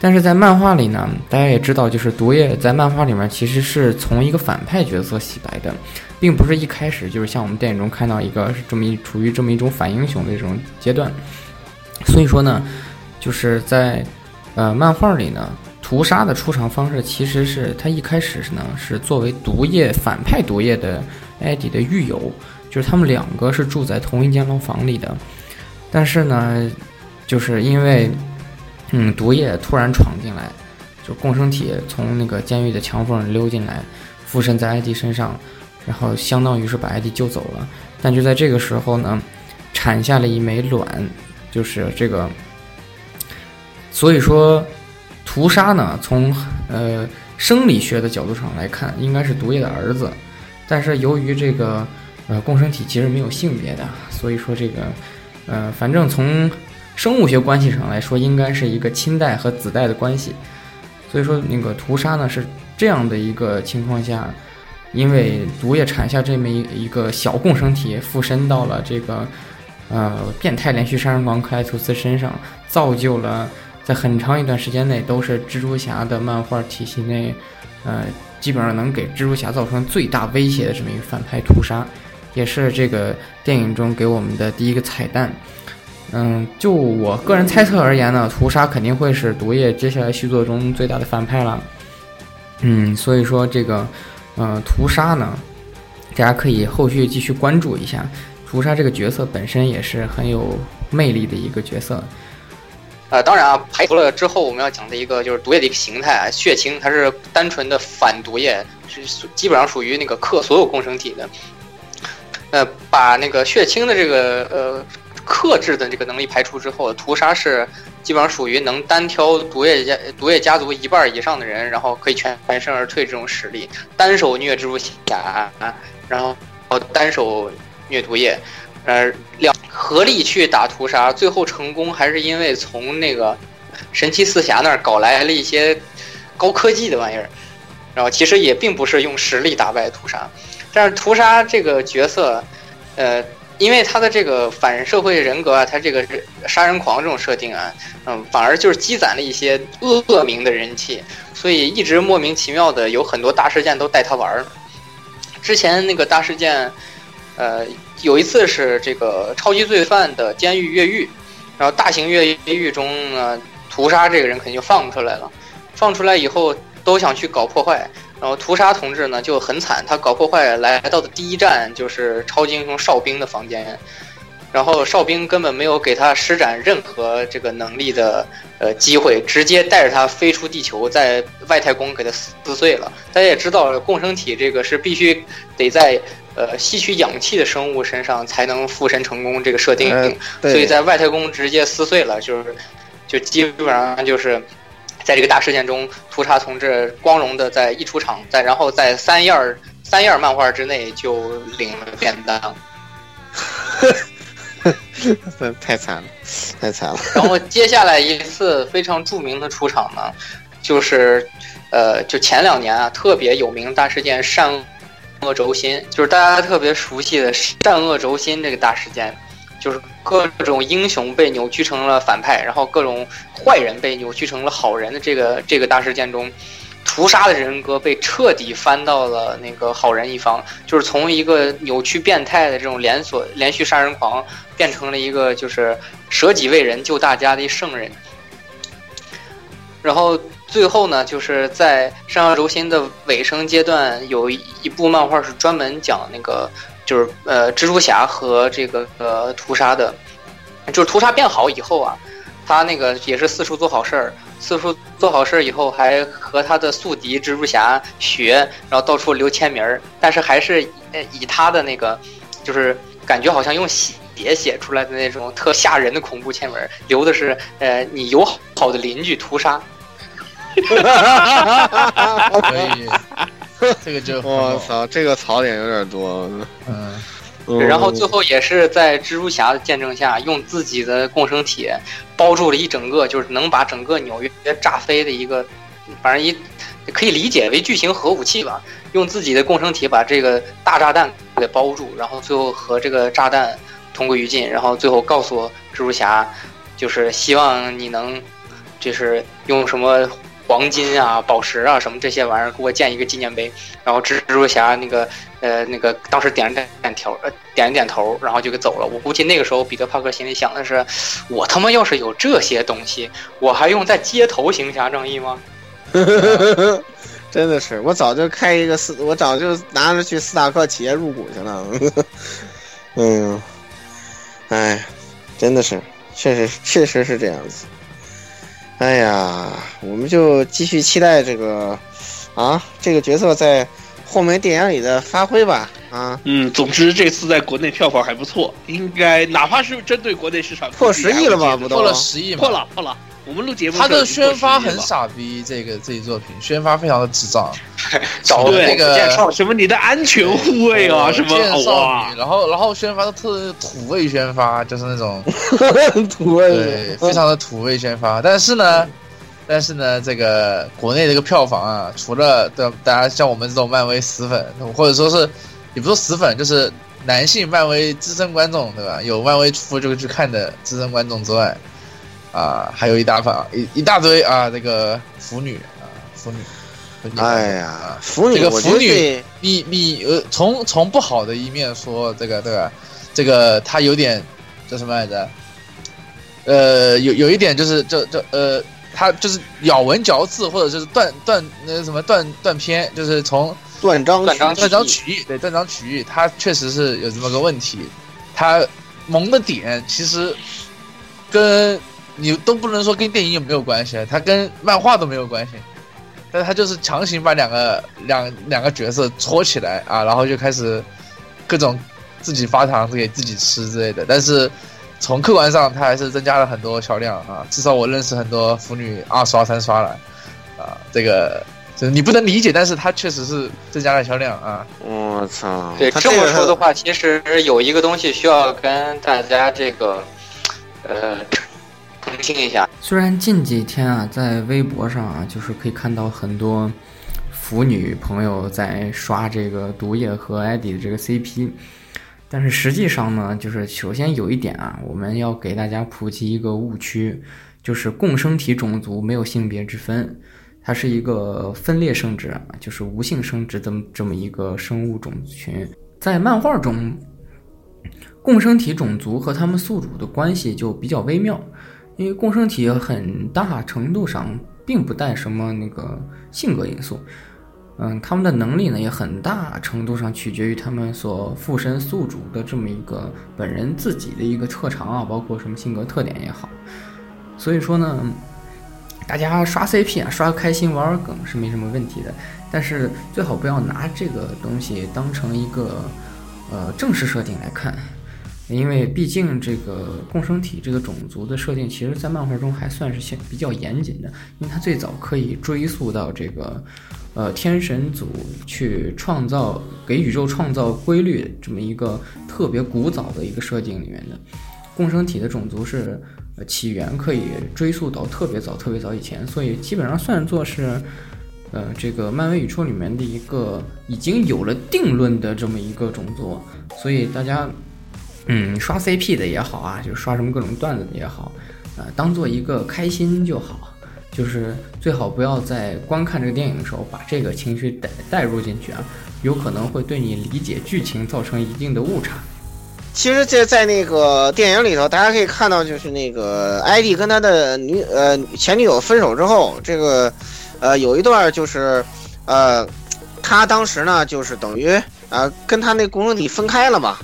但是在漫画里呢，大家也知道，就是毒液在漫画里面其实是从一个反派角色洗白的，并不是一开始就是像我们电影中看到一个是这么一处于这么一种反英雄的这种阶段。所以说呢，就是在呃漫画里呢，屠杀的出场方式其实是他一开始呢是作为毒液反派毒液的艾迪的狱友，就是他们两个是住在同一间牢房里的，但是呢，就是因为。嗯，毒液突然闯进来，就共生体从那个监狱的墙缝溜进来，附身在艾迪身上，然后相当于是把艾迪救走了。但就在这个时候呢，产下了一枚卵，就是这个。所以说，屠杀呢，从呃生理学的角度上来看，应该是毒液的儿子。但是由于这个呃共生体其实没有性别的，所以说这个呃反正从。生物学关系上来说，应该是一个亲代和子代的关系，所以说那个屠杀呢是这样的一个情况下，因为毒液产下这么一一个小共生体附身到了这个呃变态连续杀人狂克莱图斯身上，造就了在很长一段时间内都是蜘蛛侠的漫画体系内，呃基本上能给蜘蛛侠造成最大威胁的这么一个反派屠杀，也是这个电影中给我们的第一个彩蛋。嗯，就我个人猜测而言呢，屠杀肯定会是毒液接下来续作中最大的反派了。嗯，所以说这个，呃，屠杀呢，大家可以后续继续关注一下。屠杀这个角色本身也是很有魅力的一个角色。呃，当然啊，排除了之后我们要讲的一个就是毒液的一个形态啊，血清，它是单纯的反毒液，是基本上属于那个克所有共生体的。呃，把那个血清的这个呃克制的这个能力排除之后，屠杀是基本上属于能单挑毒液家毒液家族一半以上的人，然后可以全全身而退这种实力，单手虐蜘蛛侠，然后单手虐毒液，呃，两合力去打屠杀，最后成功还是因为从那个神奇四侠那儿搞来了一些高科技的玩意儿，然后其实也并不是用实力打败屠杀。但是屠杀这个角色，呃，因为他的这个反社会人格啊，他这个杀人狂这种设定啊，嗯，反而就是积攒了一些恶名的人气，所以一直莫名其妙的有很多大事件都带他玩儿。之前那个大事件，呃，有一次是这个超级罪犯的监狱越狱，然后大型越狱中呢，屠杀这个人肯定就放出来了，放出来以后都想去搞破坏。然后屠杀同志呢就很惨，他搞破坏来到的第一站就是超级英雄哨兵的房间，然后哨兵根本没有给他施展任何这个能力的呃机会，直接带着他飞出地球，在外太空给他撕碎了。大家也知道，共生体这个是必须得在呃吸取氧气的生物身上才能附身成功这个设定，所以在外太空直接撕碎了，就是就基本上就是。在这个大事件中，屠杀同志光荣的在一出场，在然后在三页三页漫画之内就领了便当，太惨了，太惨了。然后接下来一次非常著名的出场呢，就是呃，就前两年啊特别有名大事件——善恶轴心，就是大家特别熟悉的善恶轴心这个大事件。就是各种英雄被扭曲成了反派，然后各种坏人被扭曲成了好人的这个这个大事件中，屠杀的人格被彻底翻到了那个好人一方，就是从一个扭曲变态的这种连锁连续杀人狂，变成了一个就是舍己为人救大家的一圣人。然后最后呢，就是在《上下轴心》的尾声阶段，有一部漫画是专门讲那个。就是呃，蜘蛛侠和这个呃屠杀的，就是屠杀变好以后啊，他那个也是四处做好事儿，四处做好事儿以后还和他的宿敌蜘蛛侠学，然后到处留签名儿，但是还是呃以他的那个，就是感觉好像用血写出来的那种特吓人的恐怖签名，留的是呃你友好的邻居屠杀。可以。这个就我操，这个槽点有点多。嗯，然后最后也是在蜘蛛侠的见证下，用自己的共生体包住了一整个，就是能把整个纽约炸飞的一个，反正一可以理解为巨型核武器吧。用自己的共生体把这个大炸弹给包住，然后最后和这个炸弹同归于尽，然后最后告诉蜘蛛侠，就是希望你能，就是用什么。黄金啊，宝石啊，什么这些玩意儿，给我建一个纪念碑。然后蜘蛛侠那个，呃，那个当时点了点点头，呃，点了点头，然后就给走了。我估计那个时候，彼得帕克心里想的是：我他妈要是有这些东西，我还用在街头行侠仗义吗？真的是，我早就开一个斯，我早就拿着去斯塔克企业入股去了。嗯，哎，真的是，确实确实是这样子。哎呀，我们就继续期待这个，啊，这个角色在后面电影里的发挥吧。啊，嗯，总之这次在国内票房还不错，应该哪怕是针对国内市场破十亿了吧？不破了十亿，破了，破了。我们录节目，他的宣发很傻逼，这个这一作品宣发非常的智障，找那个什么你的安全护卫啊，什么哇，然后然后宣发的特土味宣发，就是那种 土味，对，非常的土味宣发。但是呢，但是呢，这个国内这个票房啊，除了的大家像我们这种漫威死粉，或者说是也不说死粉，就是男性漫威资深观众，对吧？有漫威出就会去看的资深观众之外，啊，还有一大把一一大堆啊，这个腐女啊，腐女。腐女哎呀，腐女，这个腐女，你你呃，从从不好的一面说，这个对吧？这个他有点叫什么来着？呃，有有一点就是就就呃，他就是咬文嚼字，或者就是断断那什么断断篇，就是从断章断章断章取义，对断章取义，他确实是有这么个问题。他萌的点其实跟你都不能说跟电影有没有关系，他跟漫画都没有关系。但是他就是强行把两个两两个角色搓起来啊，然后就开始各种自己发糖给自己吃之类的。但是从客观上，它还是增加了很多销量啊，至少我认识很多腐女二刷三刷了啊，这个就是你不能理解，但是它确实是增加了销量啊。我操，对这么说的话，其实有一个东西需要跟大家这个呃澄清一下。虽然近几天啊，在微博上啊，就是可以看到很多腐女朋友在刷这个毒液和艾迪的这个 CP，但是实际上呢，就是首先有一点啊，我们要给大家普及一个误区，就是共生体种族没有性别之分，它是一个分裂生殖，就是无性生殖这么这么一个生物种群，在漫画中。共生体种族和他们宿主的关系就比较微妙，因为共生体很大程度上并不带什么那个性格因素，嗯，他们的能力呢也很大程度上取决于他们所附身宿主的这么一个本人自己的一个特长啊，包括什么性格特点也好。所以说呢，大家刷 CP 啊，刷开心玩玩梗是没什么问题的，但是最好不要拿这个东西当成一个呃正式设定来看。因为毕竟这个共生体这个种族的设定，其实在漫画中还算是相比较严谨的，因为它最早可以追溯到这个，呃，天神组去创造给宇宙创造规律这么一个特别古早的一个设定里面的。共生体的种族是起源可以追溯到特别早、特别早以前，所以基本上算作是，呃，这个漫威宇宙里面的一个已经有了定论的这么一个种族，所以大家。嗯，刷 CP 的也好啊，就刷什么各种段子的也好，呃，当做一个开心就好，就是最好不要在观看这个电影的时候把这个情绪带带入进去啊，有可能会对你理解剧情造成一定的误差。其实这在那个电影里头，大家可以看到，就是那个艾迪跟他的女呃前女友分手之后，这个呃有一段就是呃他当时呢就是等于啊跟他那共生体分开了嘛，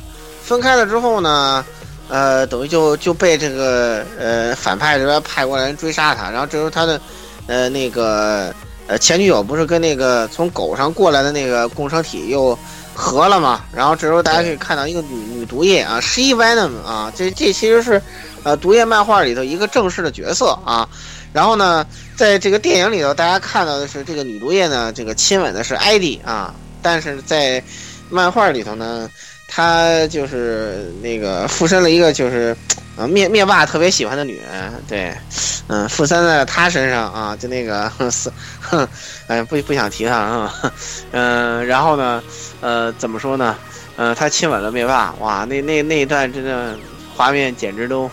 分开了之后呢，呃等于就就被这个呃反派这边派过来人追杀他，然后这时候他的呃那个呃前女友不是跟那个从狗上过来的那个共生体又。合了嘛，然后这时候大家可以看到一个女女毒液啊，She Venom 啊，这这其实是，呃，毒液漫画里头一个正式的角色啊。然后呢，在这个电影里头，大家看到的是这个女毒液呢，这个亲吻的是艾迪啊，但是在漫画里头呢，他就是那个附身了一个就是，啊，灭灭霸特别喜欢的女人，对，嗯，附身在她身上啊，就那个是，哼，哎，不不想提她啊，嗯，然后呢。呃，怎么说呢？呃，他亲吻了灭霸，哇，那那那一段真的画面简直都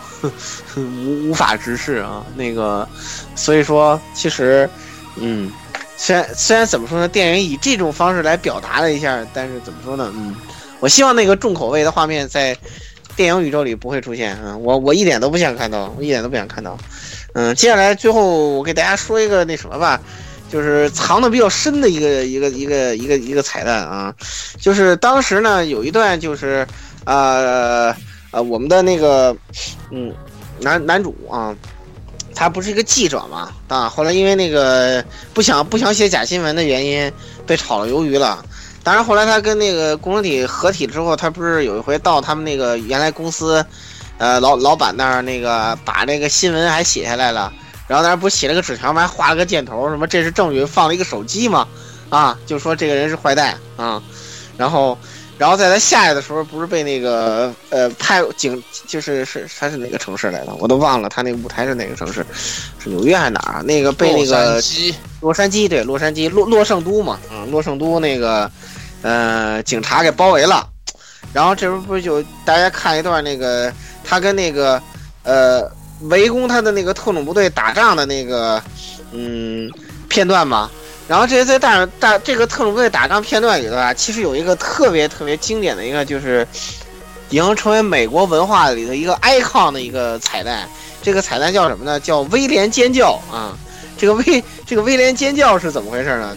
无无法直视啊！那个，所以说，其实，嗯，虽然虽然怎么说呢，电影以这种方式来表达了一下，但是怎么说呢？嗯，我希望那个重口味的画面在电影宇宙里不会出现啊！我我一点都不想看到，我一点都不想看到。嗯，接下来最后我给大家说一个那什么吧。就是藏的比较深的一个一个一个一个一个彩蛋啊，就是当时呢有一段就是呃呃我们的那个嗯男男主啊，他不是一个记者嘛啊，后来因为那个不想不想写假新闻的原因被炒了鱿鱼了。当然后来他跟那个共生体合体之后，他不是有一回到他们那个原来公司呃老老板那儿那个把那个新闻还写下来了。然后那不写了个纸条吗？还画了个箭头，什么这是证据，放了一个手机嘛，啊，就说这个人是坏蛋啊。然后，然后在他下来的时候，不是被那个呃派警，就是是他是哪个城市来的，我都忘了，他那个舞台是哪个城市，是纽约还是哪？那个被那个洛杉矶洛杉矶对洛杉矶洛洛圣都嘛，嗯，洛圣都那个呃警察给包围了，然后这不不是就大家看一段那个他跟那个呃围攻他的那个特种部队打仗的那个嗯片段吗？然后这些在大大这个特种部队打仗片段里头啊，其实有一个特别特别经典的一个，就是已经成为美国文化里的一个 icon 的一个彩蛋。这个彩蛋叫什么呢？叫威廉尖叫啊！这个威这个威廉尖叫是怎么回事呢？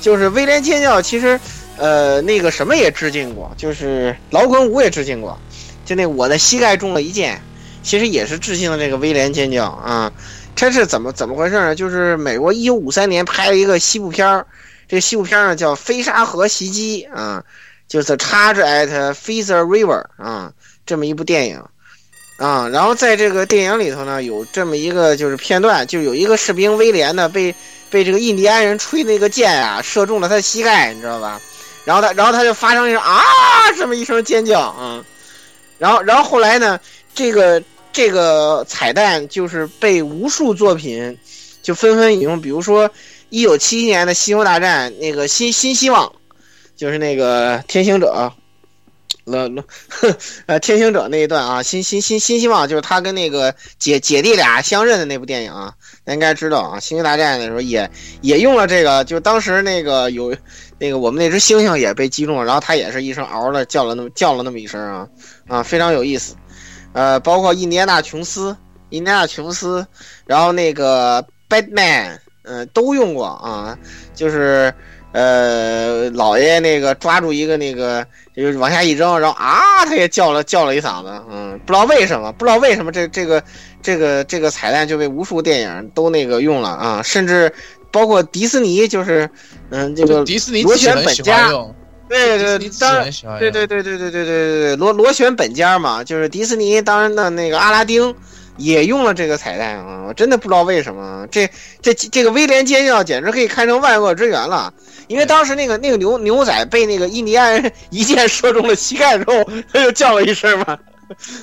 就是威廉尖叫，其实呃那个什么也致敬过，就是老滚五也致敬过，就那我的膝盖中了一箭，其实也是致敬了这个威廉尖叫啊。这是怎么怎么回事呢？就是美国一九五三年拍了一个西部片儿，这个西部片呢叫《飞沙河袭击》啊，就是 Charge at Fraser River 啊，这么一部电影啊。然后在这个电影里头呢，有这么一个就是片段，就有一个士兵威廉呢被被这个印第安人吹那个箭啊射中了他的膝盖，你知道吧？然后他然后他就发生一声啊这么一声尖叫啊，然后然后后来呢，这个。这个彩蛋就是被无数作品就纷纷引用，比如说一九七一年的《星球大战》那个新新希望，就是那个天行者，了了，呃，天行者那一段啊，新新新新希望就是他跟那个姐姐弟俩相认的那部电影啊，大家应该知道啊，《星球大战》的时候也也用了这个，就当时那个有那个我们那只猩猩也被击中了，然后他也是一声嗷的叫了那么叫了那么一声啊啊，非常有意思。呃，包括印第安纳琼斯、印第安纳琼斯，然后那个 Batman，嗯，都用过啊。就是呃，老爷那个抓住一个那个，就是往下一扔，然后啊，他也叫了叫了一嗓子，嗯，不知道为什么，不知道为什么这这个这个这个彩蛋就被无数电影都那个用了啊，甚至包括迪士尼，就是嗯，这个迪士尼本家。用。对对，当然，对对对对对对对对对，螺螺旋本家嘛，就是迪士尼当然的那个阿拉丁也用了这个彩蛋啊，我真的不知道为什么，这这这个威廉尖叫简直可以看成万恶之源了，因为当时那个那个牛牛仔被那个印第安人 一箭射中了膝盖之后，他就叫了一声嘛，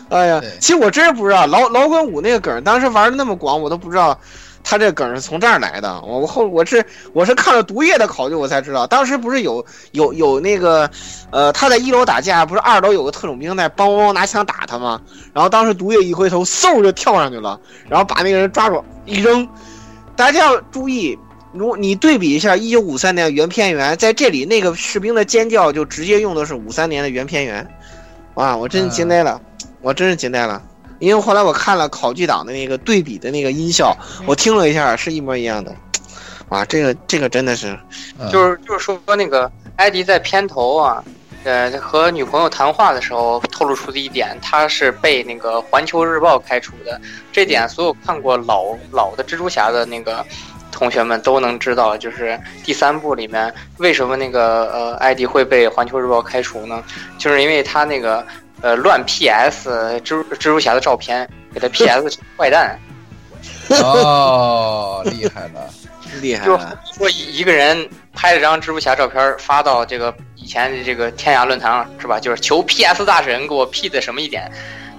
哎呀，其实我真是不知道老老滚五那个梗当时玩的那么广，我都不知道。他这梗是从这儿来的，我我后我是我是看了毒液的考据，我才知道，当时不是有有有那个，呃，他在一楼打架，不是二楼有个特种兵在梆梆拿枪打他吗？然后当时毒液一回头，嗖就跳上去了，然后把那个人抓住一扔。大家要注意，如你对比一下一九五三年原片源，在这里那个士兵的尖叫就直接用的是五三年的原片源，哇，我真惊呆了，我真是惊呆了。因为后来我看了考据党的那个对比的那个音效，我听了一下，是一模一样的。哇，这个这个真的是，就是就是说那个艾迪在片头啊，呃，和女朋友谈话的时候透露出的一点，他是被那个《环球日报》开除的。这点所有看过老老的蜘蛛侠的那个同学们都能知道，就是第三部里面为什么那个呃艾迪会被《环球日报》开除呢？就是因为他那个。呃，乱 PS 蜘蛛蜘蛛侠的照片，给他 PS 坏蛋。哦，厉害了，厉害了！说一个人拍了张蜘蛛侠照片发到这个以前的这个天涯论坛上，是吧？就是求 PS 大神给我 P 的什么一点，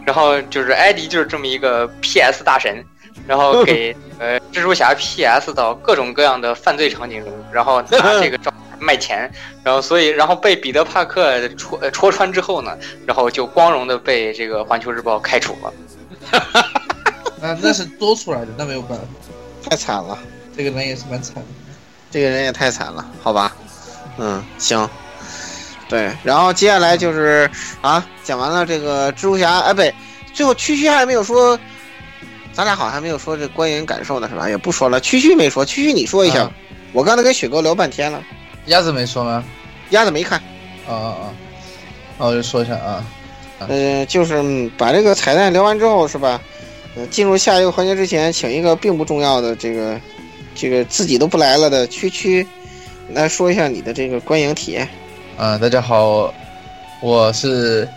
然后就是艾迪就是这么一个 PS 大神，然后给 呃蜘蛛侠 PS 到各种各样的犯罪场景中，然后拿这个照。卖钱，然后所以然后被彼得帕克戳戳穿之后呢，然后就光荣的被这个环球日报开除了。那 那是多出来的，那没有办法，太惨了。这个人也是蛮惨的，这个人也太惨了，好吧？嗯，行。对，然后接下来就是啊，讲完了这个蜘蛛侠，哎，不对，最后区区还没有说，咱俩好像还没有说这观影感受呢，是吧？也不说了，区区没说，区区你说一下。我刚才跟雪哥聊半天了。鸭子没说吗？鸭子没看。啊啊啊！那我就说一下啊。嗯，就是把这个彩蛋聊完之后，是吧？嗯，进入下一个环节之前，请一个并不重要的这个这个自己都不来了的区区来说一下你的这个观影体验。嗯，大家好，我是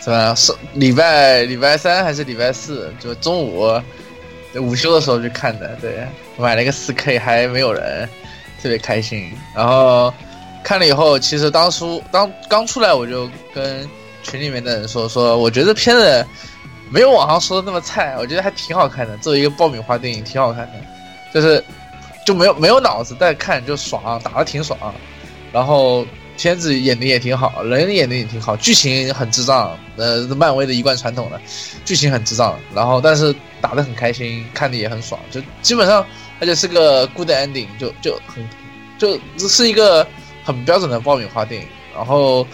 怎么是礼拜礼拜三还是礼拜四？就中午午休的时候去看的。对，买了一个四 K，还没有人。特别开心，然后看了以后，其实当初当刚出来，我就跟群里面的人说说，我觉得片子没有网上说的那么菜，我觉得还挺好看的。作为一个爆米花电影，挺好看的，就是就没有没有脑子，但看就爽，打的挺爽。然后片子演的也挺好，人演的也挺好，剧情很智障，呃，漫威的一贯传统的，剧情很智障。然后但是打的很开心，看的也很爽，就基本上而且是个 good ending，就就很就这是一个。很标准的爆米花电影，然后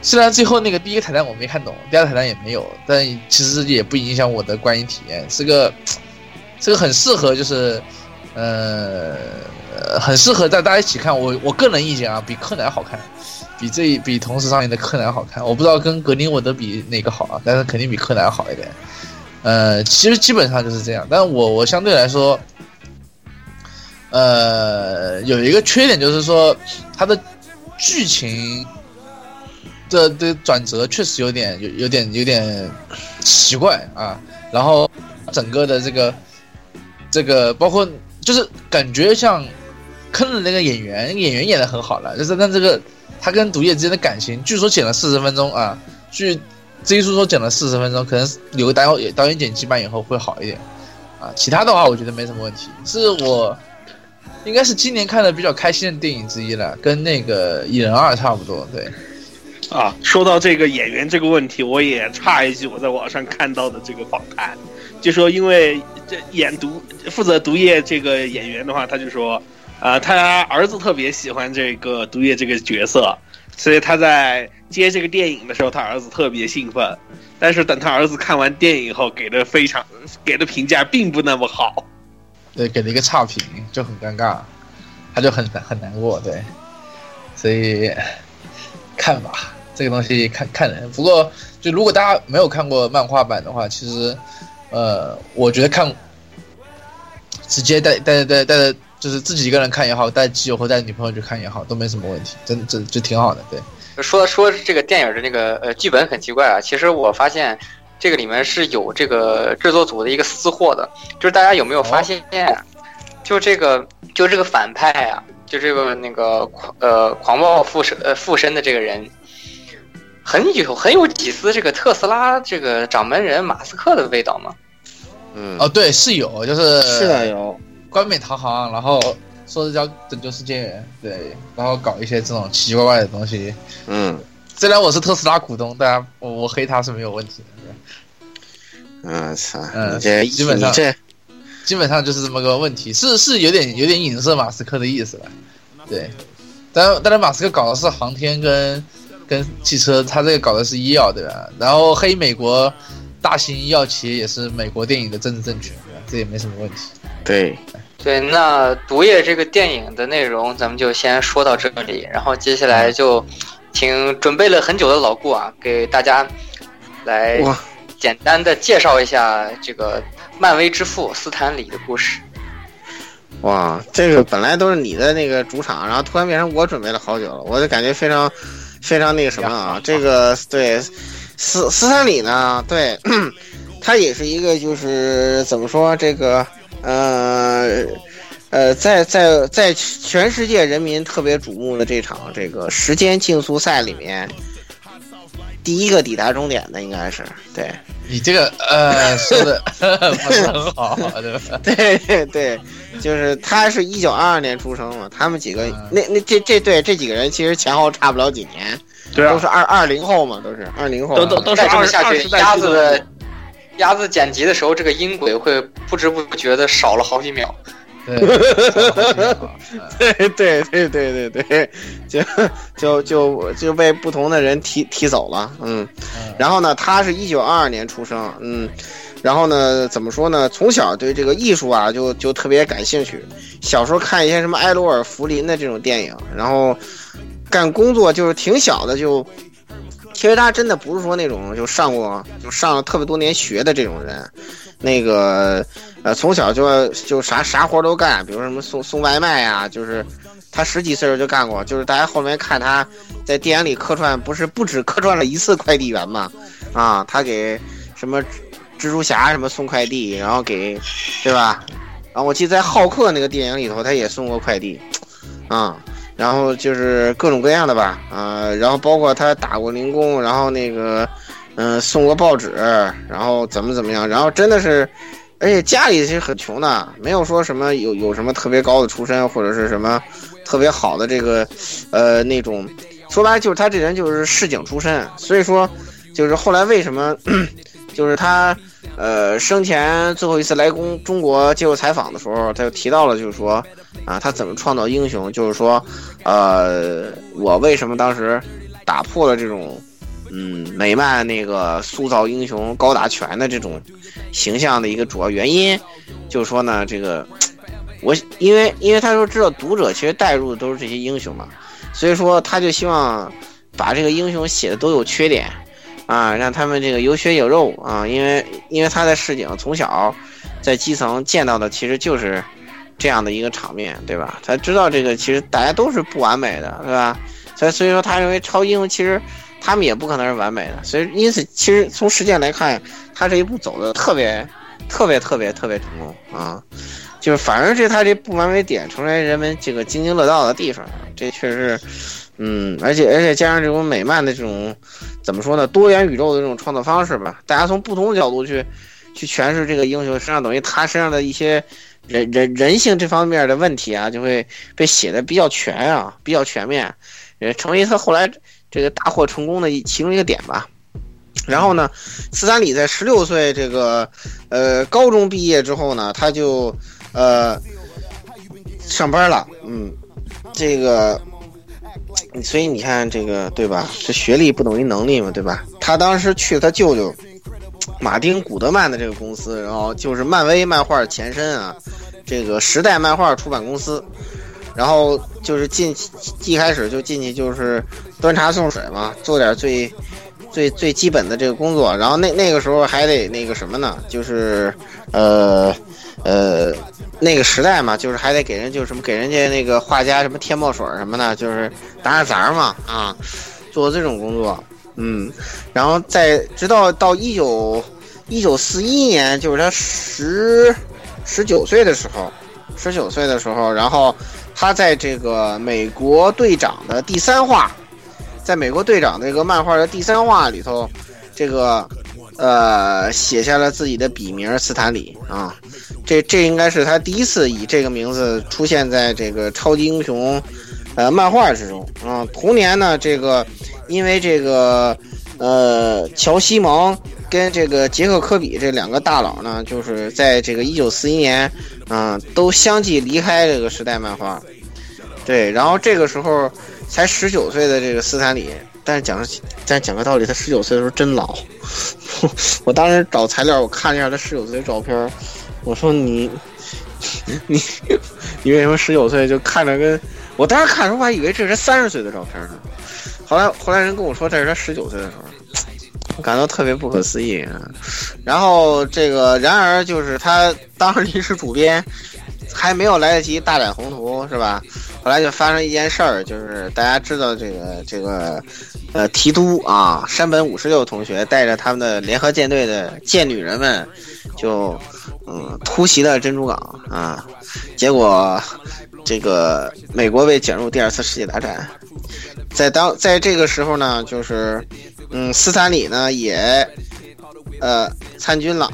虽然最后那个第一个彩蛋我没看懂，第二个彩蛋也没有，但其实也不影响我的观影体验，是个这个很适合就是呃很适合在大家一起看。我我个人意见啊，比柯南好看，比这比同时上映的柯南好看。我不知道跟格林沃德比哪个好啊，但是肯定比柯南好一点。呃，其实基本上就是这样，但我我相对来说。呃，有一个缺点就是说，它的剧情的的转折确实有点有有点有点奇怪啊。然后整个的这个这个包括就是感觉像坑了那个演员，演员演的很好了，就是但这个他跟毒液之间的感情，据说剪了四十分钟啊。据这一书说剪了四十分钟，可能有个导演导演剪辑版以后会好一点啊。其他的话，我觉得没什么问题。是我。应该是今年看的比较开心的电影之一了，跟那个《蚁人二》差不多。对，啊，说到这个演员这个问题，我也插一句，我在网上看到的这个访谈，就说因为这演毒负责毒液这个演员的话，他就说，啊，他儿子特别喜欢这个毒液这个角色，所以他在接这个电影的时候，他儿子特别兴奋，但是等他儿子看完电影后，给的非常给的评价并不那么好。对，给了一个差评，就很尴尬，他就很很难过，对，所以看吧，这个东西看看人。不过，就如果大家没有看过漫画版的话，其实，呃，我觉得看直接带带带带着，就是自己一个人看也好，带基友或带女朋友去看也好，都没什么问题，真真就挺好的。对，说说这个电影的那个呃剧本很奇怪啊，其实我发现。这个里面是有这个制作组的一个私货的，就是大家有没有发现，就这个就这个反派啊，就这个那个狂呃狂暴附身呃附身的这个人，很有很有几丝这个特斯拉这个掌门人马斯克的味道吗？嗯，哦，对，是有，就是是的有。冠冕堂皇，然后说是叫拯救世界，对，然后搞一些这种奇奇怪怪的东西，嗯，虽然我是特斯拉股东，但我我黑他是没有问题的。嗯，操！嗯，这基本上这基本上就是这么个问题，是是有点有点影射马斯克的意思了。对，但但是马斯克搞的是航天跟跟汽车，他这个搞的是医药，对吧？然后黑美国大型医药企业也是美国电影的政治正确，对吧？这也没什么问题。对对，那毒液这个电影的内容咱们就先说到这里，然后接下来就请准备了很久的老顾啊，给大家来。简单的介绍一下这个漫威之父斯坦李的故事。哇，这个本来都是你的那个主场，然后突然变成我准备了好久了，我就感觉非常非常那个什么啊。这个对斯斯坦李呢，对他也是一个就是怎么说这个呃呃，在在在全世界人民特别瞩目的这场这个时间竞速赛里面。第一个抵达终点的应该是对，你这个呃 说的 不是很好，对吧？对对对，就是他是一九二二年出生嘛，他们几个那那这这对这几个人其实前后差不了几年，对啊，都是二二零后嘛，都是二零后，都都都是这么下去，鸭子的鸭子剪辑的时候，这个音轨会不知不觉的少了好几秒。对，对对对对对，就就就就被不同的人踢踢走了，嗯，然后呢，他是一九二二年出生，嗯，然后呢，怎么说呢？从小对这个艺术啊，就就特别感兴趣，小时候看一些什么埃罗尔·福林的这种电影，然后干工作就是挺小的就，其实他真的不是说那种就上过就上了特别多年学的这种人，那个。呃，从小就就啥啥活都干，比如什么送送外卖呀，就是他十几岁时候就干过。就是大家后面看他在电影里客串，不是不止客串了一次快递员嘛？啊，他给什么蜘蛛侠什么送快递，然后给对吧？然后我记得在浩克那个电影里头，他也送过快递，啊，然后就是各种各样的吧，啊、然后包括他打过零工，然后那个，嗯、送过报纸，然后怎么怎么样，然后真的是，而且家里是很穷的，没有说什么有有什么特别高的出身或者是什么特别好的这个，呃，那种，说白了就是他这人就是市井出身，所以说，就是后来为什么，就是他。呃，生前最后一次来公中国接受采访的时候，他就提到了，就是说，啊，他怎么创造英雄，就是说，呃，我为什么当时打破了这种，嗯，美漫那个塑造英雄高打拳的这种形象的一个主要原因，就是说呢，这个我因为因为他说知道读者其实带入的都是这些英雄嘛，所以说他就希望把这个英雄写的都有缺点。啊，让他们这个有血有肉啊，因为因为他在市井从小在基层见到的其实就是这样的一个场面，对吧？他知道这个其实大家都是不完美的，对吧？所以所以说他认为超英其实他们也不可能是完美的，所以因此其实从实践来看，他这一步走的特别特别特别特别成功啊，就是反而是他这不完美点成为人们这个津津乐道的地方，这确实。嗯，而且而且加上这种美漫的这种怎么说呢，多元宇宙的这种创作方式吧，大家从不同的角度去去诠释这个英雄，实际上等于他身上的一些人人人性这方面的问题啊，就会被写的比较全啊，比较全面，也成为他后来这个大获成功的其中一个点吧。然后呢，斯坦李在十六岁这个呃高中毕业之后呢，他就呃上班了，嗯，这个。所以你看这个对吧？这学历不等于能力嘛，对吧？他当时去他舅舅马丁·古德曼的这个公司，然后就是漫威漫画前身啊，这个时代漫画出版公司。然后就是进一开始就进去就是端茶送水嘛，做点最最最基本的这个工作。然后那那个时候还得那个什么呢？就是呃呃。那个时代嘛，就是还得给人就什么给人家那个画家什么添墨水什么的，就是打打杂嘛啊，做这种工作，嗯，然后在直到到一九一九四一年，就是他十十九岁的时候，十九岁的时候，然后他在这个美国队长的第三话，在美国队长这个漫画的第三话里头，这个呃写下了自己的笔名斯坦李啊。这这应该是他第一次以这个名字出现在这个超级英雄，呃，漫画之中啊。同年呢，这个因为这个呃，乔西蒙跟这个杰克科比这两个大佬呢，就是在这个一九四一年，啊，都相继离开这个时代漫画。对，然后这个时候才十九岁的这个斯坦李，但是讲但讲个道理，他十九岁的时候真老。我当时找材料，我看了一下他十九岁的照片。我说你，你，你为什么十九岁就看着跟我当时看的时候还以为这是三十岁的照片呢，后来后来人跟我说这是他十九岁的时候，感到特别不可思议啊。然后这个然而就是他当时临时主编，还没有来得及大展宏图是吧？后来就发生一件事儿，就是大家知道这个这个呃提督啊山本五十六同学带着他们的联合舰队的舰女人们。就，嗯，突袭了珍珠港啊，结果这个美国被卷入第二次世界大战，在当在这个时候呢，就是，嗯，斯坦李呢也，呃，参军了，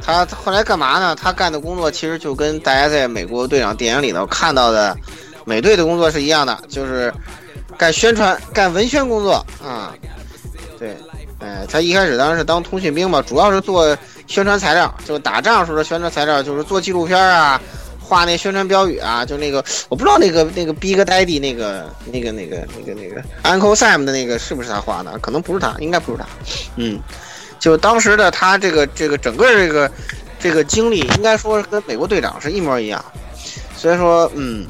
他后来干嘛呢？他干的工作其实就跟大家在美国队长电影里头看到的美队的工作是一样的，就是干宣传、干文宣工作啊，对，哎，他一开始当然是当通讯兵嘛，主要是做。宣传材料就是打仗时候的宣传材料，就是做纪录片啊，画那宣传标语啊，就那个我不知道那个那个 Big Daddy 那个那个那个那个那个 Uncle Sam 的那个是不是他画的？可能不是他，应该不是他。嗯，就当时的他这个这个整个这个这个经历，应该说跟美国队长是一模一样。所以说，嗯，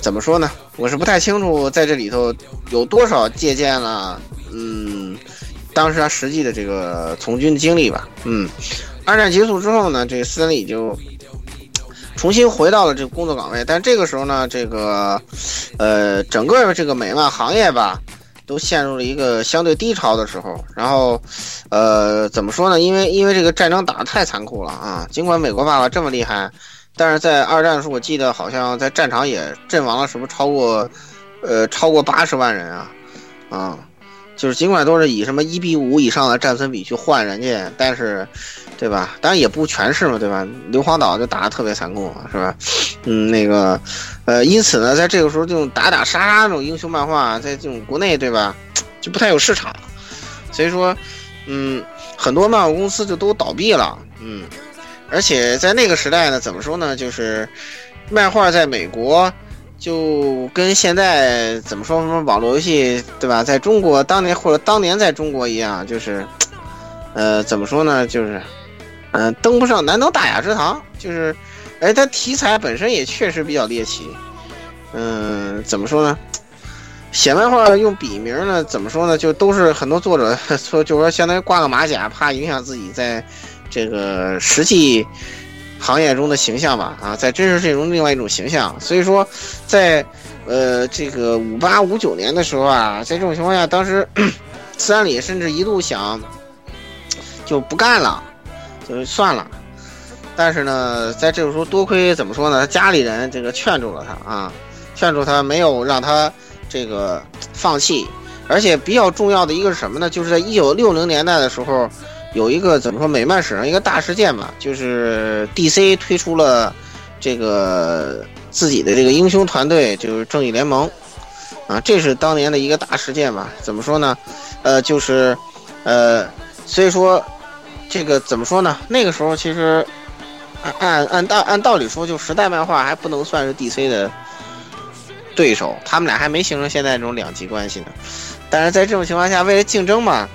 怎么说呢？我是不太清楚在这里头有多少借鉴了，嗯。当时他实际的这个从军经历吧，嗯，二战结束之后呢，这个斯坦李就重新回到了这个工作岗位，但这个时候呢，这个呃，整个这个美漫行业吧，都陷入了一个相对低潮的时候。然后，呃，怎么说呢？因为因为这个战争打得太残酷了啊！尽管美国爸爸这么厉害，但是在二战的时候，我记得好像在战场也阵亡了，什么超过呃超过八十万人啊，啊，就是尽管都是以什么一比五以上的战损比去换人家，但是，对吧？当然也不全是嘛，对吧？硫磺岛就打得特别残酷，是吧？嗯，那个，呃，因此呢，在这个时候这种打打杀杀这种英雄漫画，在这种国内，对吧，就不太有市场，所以说，嗯，很多漫画公司就都倒闭了，嗯，而且在那个时代呢，怎么说呢，就是漫画在美国。就跟现在怎么说什么网络游戏对吧？在中国当年或者当年在中国一样，就是，呃，怎么说呢？就是，嗯，登不上难登大雅之堂。就是，哎，它题材本身也确实比较猎奇。嗯，怎么说呢？写漫画用笔名呢？怎么说呢？就都是很多作者 说，就说相当于挂个马甲，怕影响自己在这个实际。行业中的形象吧，啊，在真实世界中另外一种形象。所以说，在呃这个五八五九年的时候啊，在这种情况下，当时斯坦李甚至一度想就不干了，就算了。但是呢，在这个时候，多亏怎么说呢？他家里人这个劝住了他啊，劝住他没有让他这个放弃。而且比较重要的一个是什么呢？就是在一九六零年代的时候。有一个怎么说美漫史上一个大事件吧，就是 DC 推出了这个自己的这个英雄团队，就是正义联盟啊，这是当年的一个大事件吧？怎么说呢？呃，就是呃，所以说这个怎么说呢？那个时候其实按按按道按道理说，就时代漫画还不能算是 DC 的对手，他们俩还没形成现在这种两极关系呢。但是在这种情况下，为了竞争嘛，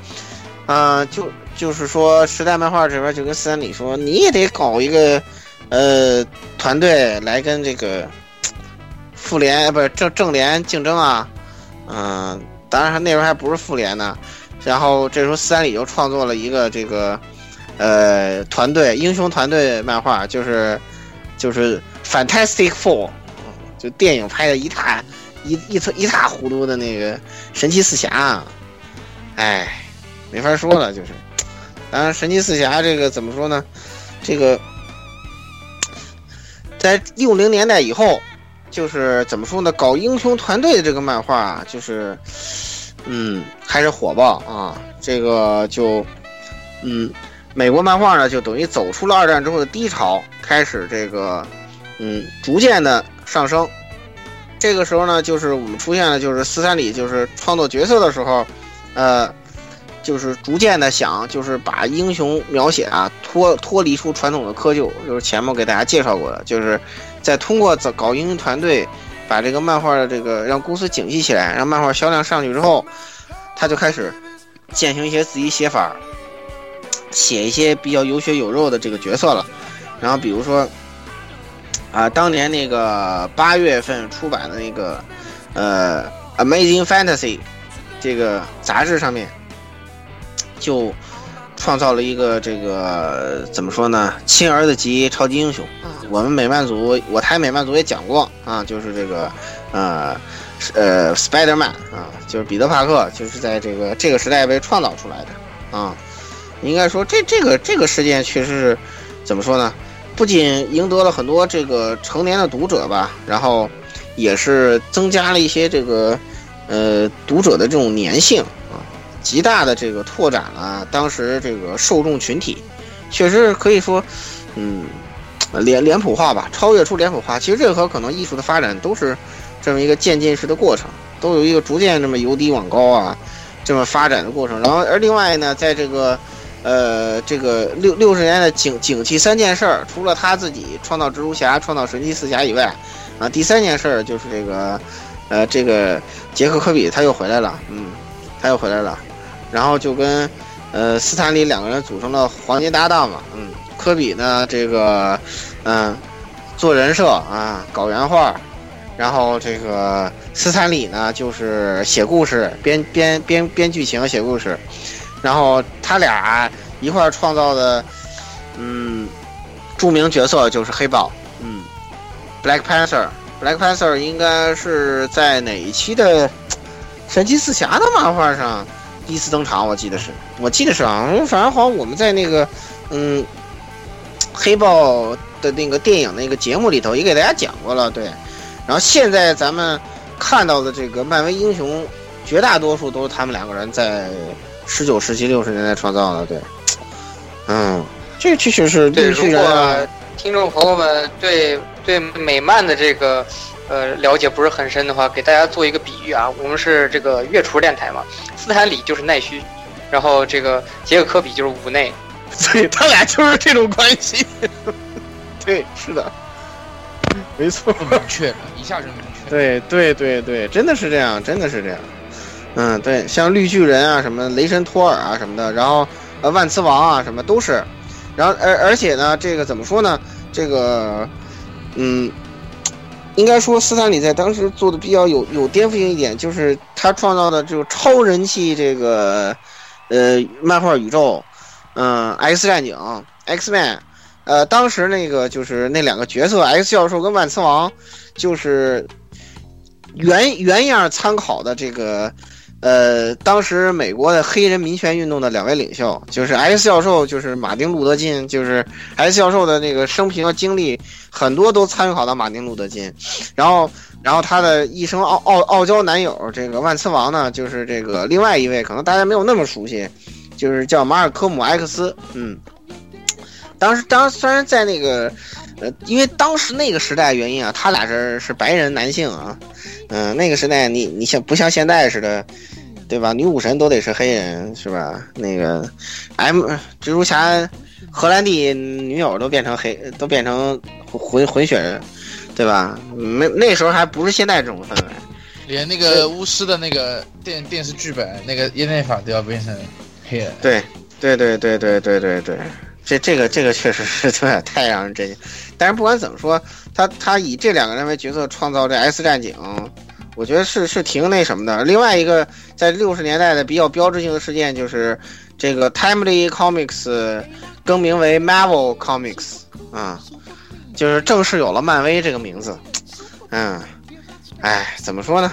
啊，就。就是说，时代漫画这边就跟斯坦李说，你也得搞一个，呃，团队来跟这个复联不是正正联竞争啊，嗯，当然那时候还不是复联呢。然后这时候斯坦李就创作了一个这个，呃，团队英雄团队漫画，就是就是 Fantastic Four，就电影拍的一塌一一一塌糊涂的那个神奇四侠，哎，没法说了，就是。当然，神奇四侠这个怎么说呢？这个在六零年代以后，就是怎么说呢？搞英雄团队的这个漫画，就是嗯，开始火爆啊。这个就嗯，美国漫画呢，就等于走出了二战之后的低潮，开始这个嗯，逐渐的上升。这个时候呢，就是我们出现了，就是斯坦李就是创作角色的时候，呃。就是逐渐的想，就是把英雄描写啊脱脱离出传统的窠臼，就是前面给大家介绍过的，就是在通过搞英雄团队，把这个漫画的这个让公司景气起来，让漫画销量上去之后，他就开始践行一些自己写法，写一些比较有血有肉的这个角色了。然后比如说啊，当年那个八月份出版的那个呃《Amazing Fantasy》这个杂志上面。就创造了一个这个怎么说呢？亲儿子级超级英雄啊！我们美漫组，我台美漫组也讲过啊，就是这个呃呃，Spider-Man 啊，就是彼得·帕克，就是在这个这个时代被创造出来的啊。应该说，这这个这个事件确实是怎么说呢？不仅赢得了很多这个成年的读者吧，然后也是增加了一些这个呃读者的这种粘性啊。极大的这个拓展了当时这个受众群体，确实可以说，嗯，脸脸谱化吧，超越出脸谱化。其实任何可能艺术的发展都是这么一个渐进式的过程，都有一个逐渐这么由低往高啊，这么发展的过程。然后而另外呢，在这个呃这个六六十年的景景气三件事儿，除了他自己创造蜘蛛侠、创造神奇四侠以外，啊，第三件事儿就是这个呃这个杰克科比他又回来了，嗯，他又回来了。然后就跟，呃，斯坦李两个人组成了黄金搭档嘛，嗯，科比呢，这个，嗯，做人设啊，搞原画，然后这个斯坦李呢，就是写故事，编编编编剧情，写故事，然后他俩一块创造的，嗯，著名角色就是黑豹，嗯，Black Panther，Black Panther 应该是在哪一期的神奇四侠的漫画上？第一次登场，我记得是，我记得是啊，反正好像我们在那个，嗯，黑豹的那个电影那个节目里头也给大家讲过了，对。然后现在咱们，看到的这个漫威英雄，绝大多数都是他们两个人在十九世纪六十年代创造的。对，嗯，这确实是对，如果啊，听众朋友们对对美漫的这个呃了解不是很深的话，给大家做一个比喻啊，我们是这个月厨电台嘛，斯坦李就是奈须，然后这个杰克科比就是五内，对他俩就是这种关系。对，是的，没错。明确了，一下就明确。对对对对，真的是这样，真的是这样。嗯，对，像绿巨人啊，什么雷神托尔啊什么的，然后呃万磁王啊什么都是，然后而而且呢，这个怎么说呢？这个嗯，应该说斯坦李在当时做的比较有有颠覆性一点，就是他创造的这个超人气这个呃漫画宇宙，嗯、X 战警、X Man。呃，当时那个就是那两个角色，X 教授跟万磁王，就是原原样参考的这个，呃，当时美国的黑人民权运动的两位领袖，就是 X 教授，就是马丁路德金，就是 X 教授的那个生平和经历，很多都参考到马丁路德金，然后，然后他的一生傲傲傲娇男友这个万磁王呢，就是这个另外一位，可能大家没有那么熟悉，就是叫马尔科姆 X，嗯。当时，当虽然在那个，呃，因为当时那个时代原因啊，他俩是是白人男性啊，嗯、那个时代你你像不像现在似的，对吧？女武神都得是黑人是吧？那个 M 蜘蛛侠荷兰弟女友都变成黑，都变成混混血人，对吧？没那时候还不是现在这种氛围。连那个巫师的那个电电视剧本，那个耶内法都要变成黑人。对，对对对对对对对，这这个这个确实是 有点太让人震惊。但是不管怎么说，他他以这两个人为角色创造这 S 战警，我觉得是是挺那什么的。另外一个在六十年代的比较标志性的事件就是这个 Timely Comics 更名为 Marvel Comics 啊、就是正式有了漫威这个名字。嗯，哎，怎么说呢？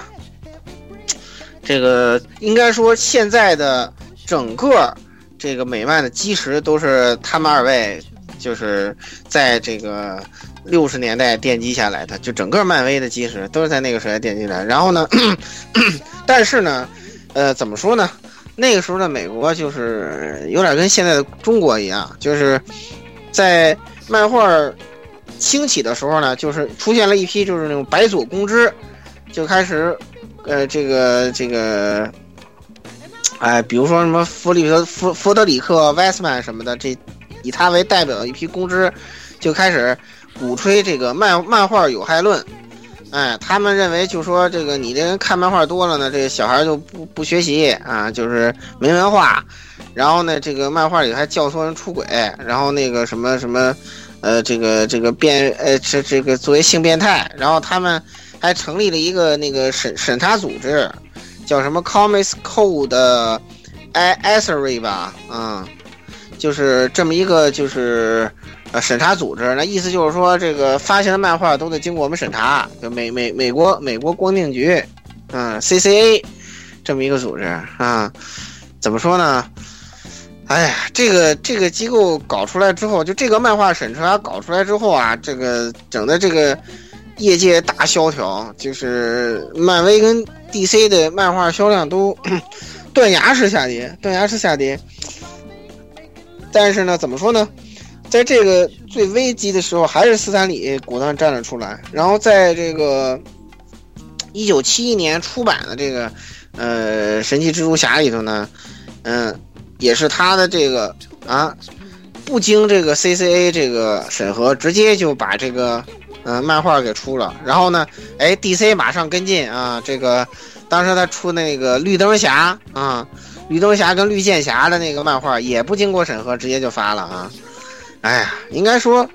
这个应该说现在的整个这个美漫的基石都是他们二位，就是在这个六十年代奠基下来的，就整个漫威的基石都是在那个时代奠基的。然后呢，但是呢，呃，怎么说呢？那个时候的美国就是有点跟现在的中国一样，就是在漫画兴起的时候呢，就是出现了一批就是那种白左公知，就开始呃，这个这个，哎，比如说什么弗里德弗弗德里克·威斯曼什么的，这以他为代表的一批公知，就开始鼓吹这个漫漫画有害论。哎，他们认为就说这个你这人看漫画多了呢，这个小孩就不不学习啊，就是没文化。然后呢，这个漫画里还教唆人出轨，然后那个什么什么，呃，这个这个变呃这这个作为性变态，然后他们。还成立了一个那个审审查组织，叫什么 Comics Code Assery 吧，嗯，就是这么一个就是呃审查组织。那意思就是说，这个发行的漫画都得经过我们审查，就美美美国美国光电局，嗯，CCA 这么一个组织啊。怎么说呢？哎呀，这个这个机构搞出来之后，就这个漫画审查搞出来之后啊，这个整的这个。业界大萧条，就是漫威跟 DC 的漫画销量都 断崖式下跌，断崖式下跌。但是呢，怎么说呢？在这个最危机的时候，还是斯坦李果断站了出来。然后在这个一九七一年出版的这个呃《神奇蜘蛛侠》里头呢，嗯，也是他的这个啊，不经这个 CCA 这个审核，直接就把这个。嗯，漫画给出了，然后呢，哎，DC 马上跟进啊，这个当时他出那个绿灯侠啊，绿灯侠跟绿箭侠的那个漫画也不经过审核，直接就发了啊。哎呀，应该说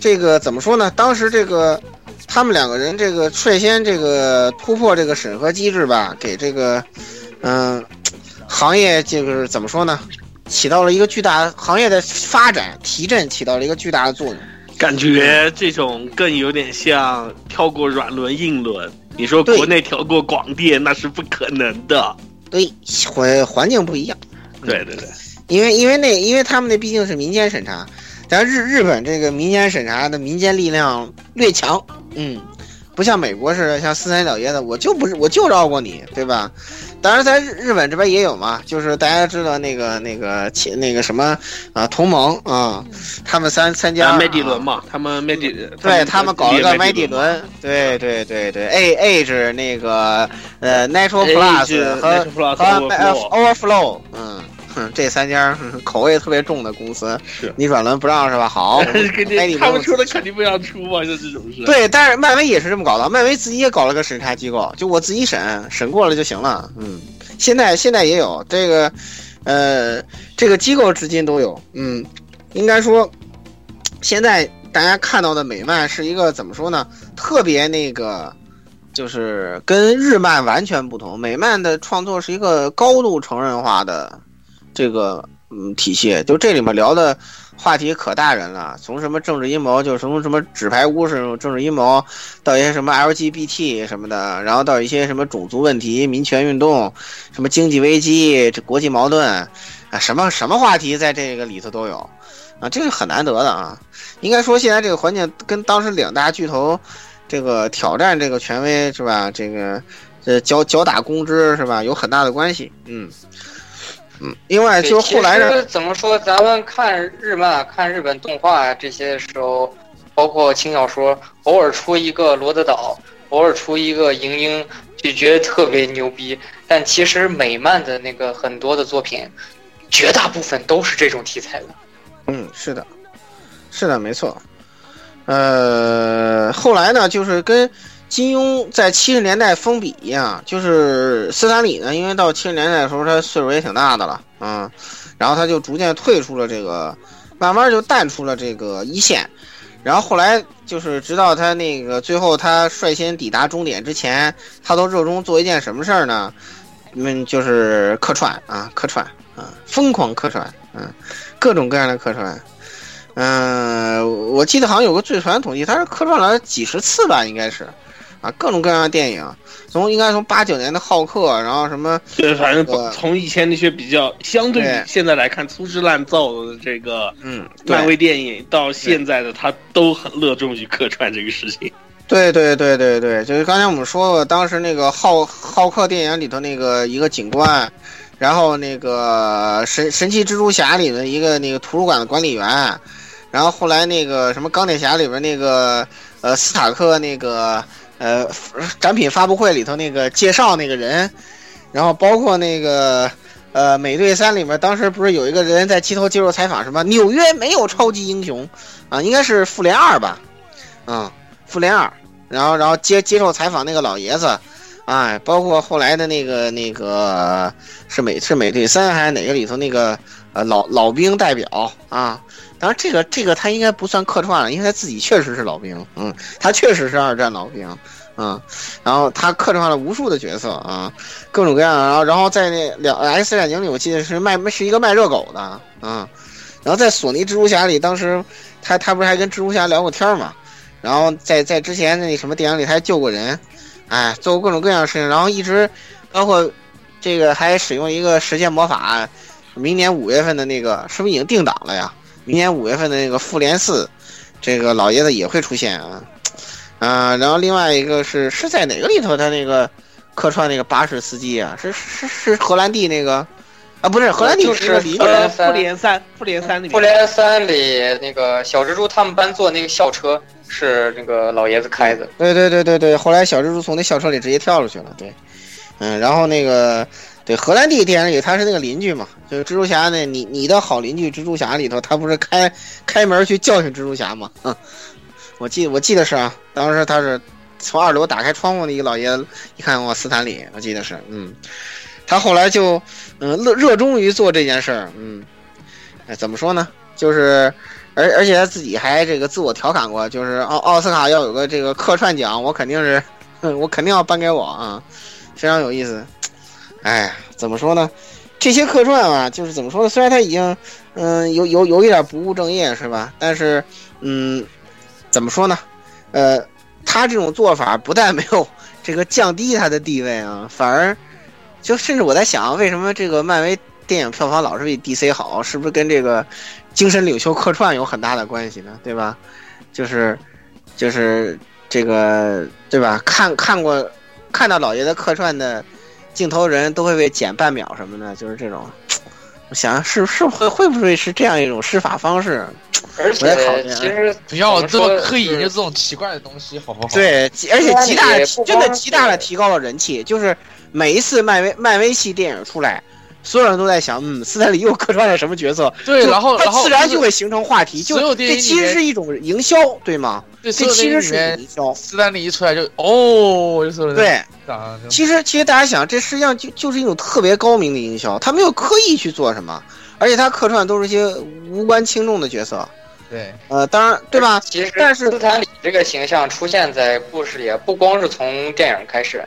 这个怎么说呢？当时这个他们两个人这个率先这个突破这个审核机制吧，给这个嗯行业就是怎么说呢，起到了一个巨大行业的发展提振，起到了一个巨大的作用。感觉这种更有点像跳过软轮硬轮。你说国内跳过广电那是不可能的。对，环环境不一样。对对对，因为因为那因为他们那毕竟是民间审查，咱日日本这个民间审查的民间力量略强，嗯，不像美国似的，像四三老爷子，我就不是我就绕过你，对吧？当然，在日日本这边也有嘛，就是大家知道那个那个前那个什么啊同盟啊，他们三参加、啊，麦迪伦嘛，他们麦迪，对他们搞一个麦迪迪伦，对对对对，A Age 那个呃 Natural Plus 和和 Overflow Overflow，嗯。这三家口味特别重的公司，是你转轮不让是吧？好，肯定他们出的肯定不让出嘛，就这种事。对，但是漫威也是这么搞的，漫威自己也搞了个审查机构，就我自己审，审过了就行了。嗯，现在现在也有这个，呃，这个机构至今都有。嗯，应该说，现在大家看到的美漫是一个怎么说呢？特别那个，就是跟日漫完全不同。美漫的创作是一个高度成人化的。这个嗯体系，就这里面聊的话题可大人了，从什么政治阴谋，就从什么纸牌屋是政治阴谋，到一些什么 LGBT 什么的，然后到一些什么种族问题、民权运动，什么经济危机、这国际矛盾啊，什么什么话题在这个里头都有啊，这是很难得的啊。应该说现在这个环境跟当时两大巨头这个挑战这个权威是吧？这个呃脚脚打公知是吧？有很大的关系，嗯。嗯，另外就是后来呢，怎么说？咱们看日漫、看日本动画这些时候，包括轻小说，偶尔出一个罗德岛，偶尔出一个莹莹，就觉得特别牛逼。但其实美漫的那个很多的作品，绝大部分都是这种题材的。嗯，是的，是的，没错。呃，后来呢，就是跟。金庸在七十年代封笔一样，就是斯坦李呢，因为到七十年代的时候他岁数也挺大的了，嗯，然后他就逐渐退出了这个，慢慢就淡出了这个一线，然后后来就是直到他那个最后他率先抵达终点之前，他都热衷做一件什么事儿呢？嗯，就是客串啊，客串啊，疯狂客串，嗯，各种各样的客串，嗯，我记得好像有个最传统计，他是客串了几十次吧，应该是。啊，各种各样的电影，从应该从八九年的《浩克》，然后什么，对，反正从以前那些比较相对于现在来看粗制滥造的这个，嗯，漫威电影，到现在的他都很热衷于客串这个事情。对对对对对，就是刚才我们说过，当时那个《浩浩克》电影里头那个一个警官，然后那个神神奇蜘蛛侠里的一个那个图书馆的管理员，然后后来那个什么钢铁侠里边那个呃斯塔克那个。呃，展品发布会里头那个介绍那个人，然后包括那个呃美队三里面，当时不是有一个人在街头接受采访，什么纽约没有超级英雄啊，应该是复联二吧，嗯，复联二，然后然后接接受采访那个老爷子，哎，包括后来的那个那个是美是美队三还是哪个里头那个呃老老兵代表啊。当然，这个这个他应该不算客串了，因为他自己确实是老兵，嗯，他确实是二战老兵，嗯，然后他客串了无数的角色啊，各种各样，然后然后在那两 X 战警里，我记得是卖是一个卖热狗的，嗯，然后在索尼蜘蛛侠里，当时他他不是还跟蜘蛛侠聊过天嘛，然后在在之前那什么电影里他还救过人，哎，做过各种各样的事情，然后一直包括这个还使用一个时间魔法，明年五月份的那个是不是已经定档了呀？明年五月份的那个复联四，这个老爷子也会出现啊，啊，然后另外一个是是在哪个里头？他那个客串那个巴士司机啊，是是是荷兰弟那个啊，不是荷兰弟是复联复联三复联三里复联三里那个小蜘蛛他们班坐那个校车是那个老爷子开的。对对对对对，后来小蜘蛛从那校车里直接跳出去了，对，嗯，然后那个。对，荷兰弟电影里他是那个邻居嘛，就是蜘蛛侠那，你你的好邻居蜘蛛侠里头，他不是开开门去教训蜘蛛侠吗？嗯，我记我记得是啊，当时他是从二楼打开窗户那个老爷子，一看哇，斯坦李，我记得是，嗯，他后来就嗯热热衷于做这件事儿，嗯，哎，怎么说呢？就是而而且他自己还这个自我调侃过，就是奥奥斯卡要有个这个客串奖，我肯定是，我肯定要颁给我啊，非常有意思。哎，怎么说呢？这些客串啊，就是怎么说呢？虽然他已经，嗯，有有有一点不务正业，是吧？但是，嗯，怎么说呢？呃，他这种做法不但没有 这个降低他的地位啊，反而，就甚至我在想，为什么这个漫威电影票房老是比 DC 好？是不是跟这个精神领袖客串有很大的关系呢？对吧？就是，就是这个对吧？看看过看到老爷子客串的镜头人都会被减半秒什么的，就是这种。我想是是会会不会是这样一种施法方式？而且其实不要这么刻意就是研究这种奇怪的东西，好不好？，对，而且极大的真的极大的提高了人气，就是每一次漫威漫威系电影出来，所有人都在想，嗯，斯坦李又客串了什么角色？对然后然后自然就会形成话题，就这其实是一种营销，对吗？对，这其实是营销。斯坦李一出来就哦，就所有人对，其实其实大家想，这实际上就就是一种特别高明的营销，他没有刻意去做什么，而且他客串都是一些无关轻重的角色，对，呃，当然对吧？其实但是斯坦李这个形象出现在故事里，不光是从电影开始。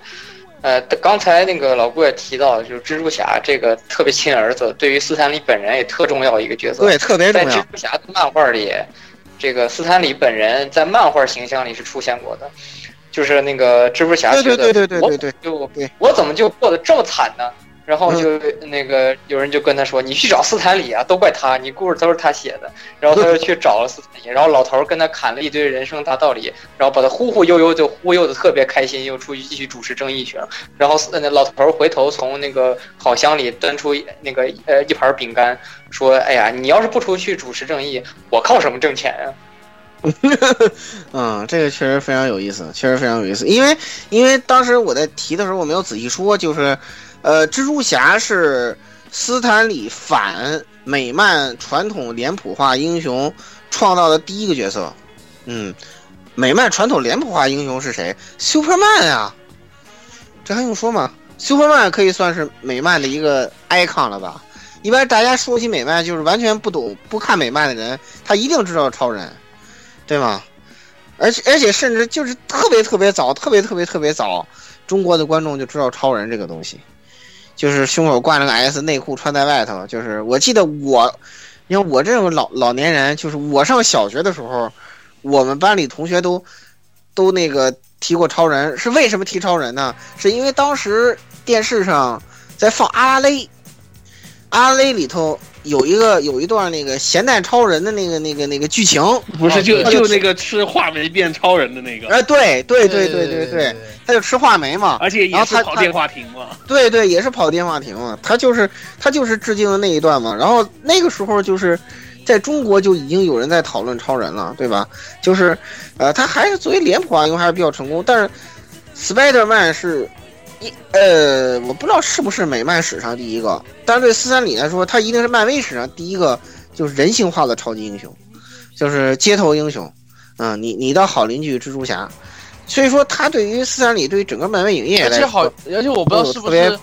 呃，刚才那个老顾也提到，就是蜘蛛侠这个特别亲儿子，对于斯坦李本人也特重要一个角色。对，特别重要在蜘。蛛侠的漫画里，这个斯坦李本人在漫画形象里是出现过的，就是那个蜘蛛侠对觉得对对对对对对就对我怎么就过得这么惨呢？然后就嗯那个有人就跟他说：“你去找斯坦李啊，都怪他，你故事都是他写的。”然后他就去找了斯坦李，然后老头儿跟他侃了一堆人生大道理，然后把他忽忽悠悠就忽悠的特别开心，又出去继续主持正义去了。然后斯那老头儿回头从那个烤箱里端出那个呃一盘饼干，说：“哎呀，你要是不出去主持正义，我靠什么挣钱啊？” 嗯，这个确实非常有意思，确实非常有意思。因为因为当时我在提的时候，我没有仔细说，就是，呃，蜘蛛侠是斯坦李反美漫传统脸谱化英雄创造的第一个角色。嗯，美漫传统脸谱化英雄是谁？Superman 啊，这还用说吗？Superman 可以算是美漫的一个 icon 了吧？一般大家说起美漫，就是完全不懂、不看美漫的人，他一定知道超人。对吗？而且而且甚至就是特别特别早，特别特别特别早，中国的观众就知道超人这个东西，就是胸口挂了个 S，内裤穿在外头。就是我记得我，你看我这种老老年人，就是我上小学的时候，我们班里同学都都那个提过超人，是为什么提超人呢？是因为当时电视上在放阿拉蕾，阿拉蕾里头有一个有一段那个咸蛋超人的那个那个那个剧情，不是就就那个吃话梅变超人的那个，哎，对对对对对对，他就吃话梅嘛，而且也是跑电话亭嘛。对对，也是跑电话亭嘛，他就是他就是致敬的那一段嘛。然后那个时候就是在中国就已经有人在讨论超人了，对吧？就是呃，他还是作为脸谱啊，用还是比较成功，但是 Spider-Man 是一呃，我不知道是不是美漫史上第一个，但是对斯坦李来说，他一定是漫威史上第一个就是人性化的超级英雄，就是街头英雄。嗯，你你的好邻居蜘蛛侠，所以说他对于斯坦李对于整个漫威影业来说，而且好，而且我不知道是不是，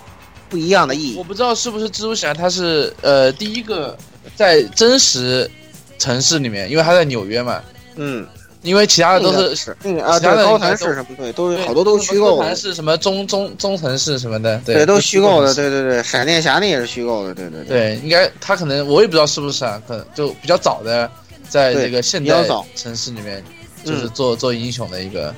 不一样的意义我。不知道是不是蜘蛛侠他是呃第一个在真实城市里面，因为他在纽约嘛，嗯，因为其他的都那个是嗯啊，其他的，高谭市什么对，都是好多都是虚构的。是什么中中中层市什么的，对，都虚构的，对对对对，闪电侠那也是虚构的，对对对。对，应该他可能我也不知道是不是啊，可能就比较早的，在这个现代城市里面，就是嗯做做英雄的一个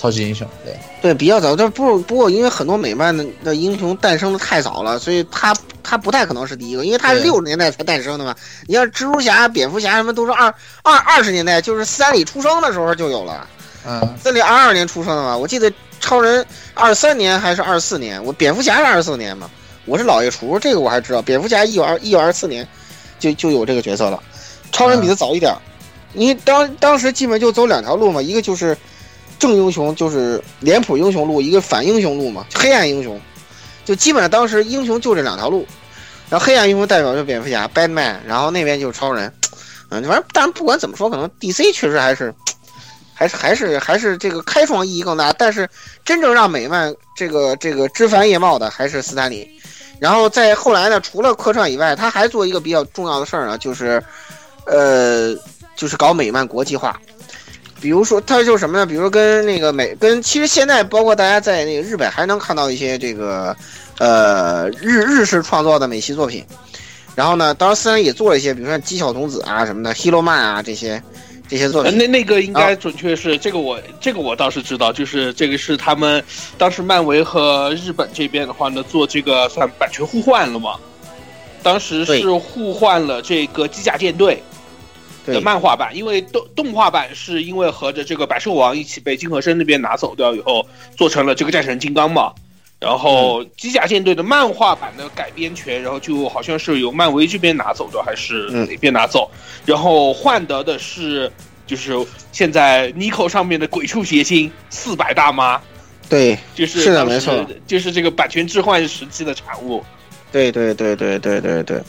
超级英雄，对，对，比较早，但不不过因为很多美漫的的英雄诞生的太早了，所以他他不太可能是第一个，因为他是六十年代才诞生的嘛。你像蜘蛛侠、蝙蝠侠什么都是二二二十年代，就是斯坦李出生的时候就有了。嗯，斯坦李二二年出生的嘛，我记得超人二三年还是二四年，我蝙蝠侠是二四年嘛，我是老爷厨，这个我还知道。蝙蝠侠一九二一九二四年就就有这个角色了，超人比他早一点儿，因为当当时基本就走两条路嘛，一个就是正英雄，就是脸谱英雄路，一个反英雄路嘛，黑暗英雄，就基本上当时英雄就这两条路，然后黑暗英雄代表就蝙蝠侠 Batman，然后那边就是超人，嗯，反正但不管怎么说，可能 DC 确实还是。还是还是还是这个开创意义更大，但是真正让美漫这个这个枝繁叶茂的还是斯坦李。然后在后来呢，除了客串以外，他还做一个比较重要的事儿呢，就是，呃，就是搞美漫国际化。比如说，它就是什么呢？比如说跟那个美跟，其实现在包括大家在那个日本还能看到一些这个，呃，日日式创作的美系作品。然后呢，当然虽然也做了一些，比如说机巧童子啊什么的，Hero Man 啊这些这些作呃，品。那那个应该准确是这个我这个我倒是知道，就是这个是他们当时漫威和日本这边的话呢，做这个算版权互换了嘛。当时是互换了这个机甲舰队，的漫画版，因为动动画版是因为和着这个百兽王一起被金和生那边拿走掉以后，做成了这个战神金刚嘛。然后机甲舰队的漫画版的改编权，然后就好像是由漫威这边拿走的，还是嗯哪边拿走？然后换得的是就是现在 Nico 上面的鬼畜谐星四百大妈，对就是是的没错就是这个版权置换时期的产物。对对对对对对对。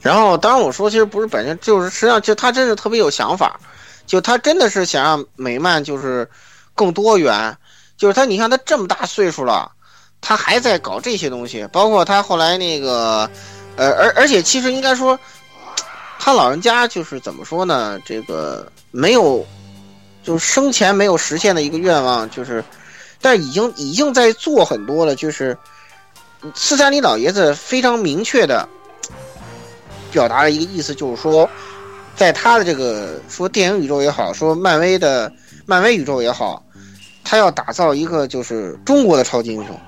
然后，当然我说其实不是本身，就是实际上就他真是特别有想法，就他真的是想让美漫就是更多元，就是他你看他这么大岁数了，他还在搞这些东西，包括他后来那个，呃，而而且其实应该说，他老人家就是怎么说呢？这个没有，就是生前没有实现的一个愿望，就是，但已经已经在做很多了，就是。斯坦李老爷子非常明确的表达了一个意思，就是说，在他的这个说电影宇宙也好，说漫威的漫威宇宙也好，他要打造一个就是中国的超级英雄。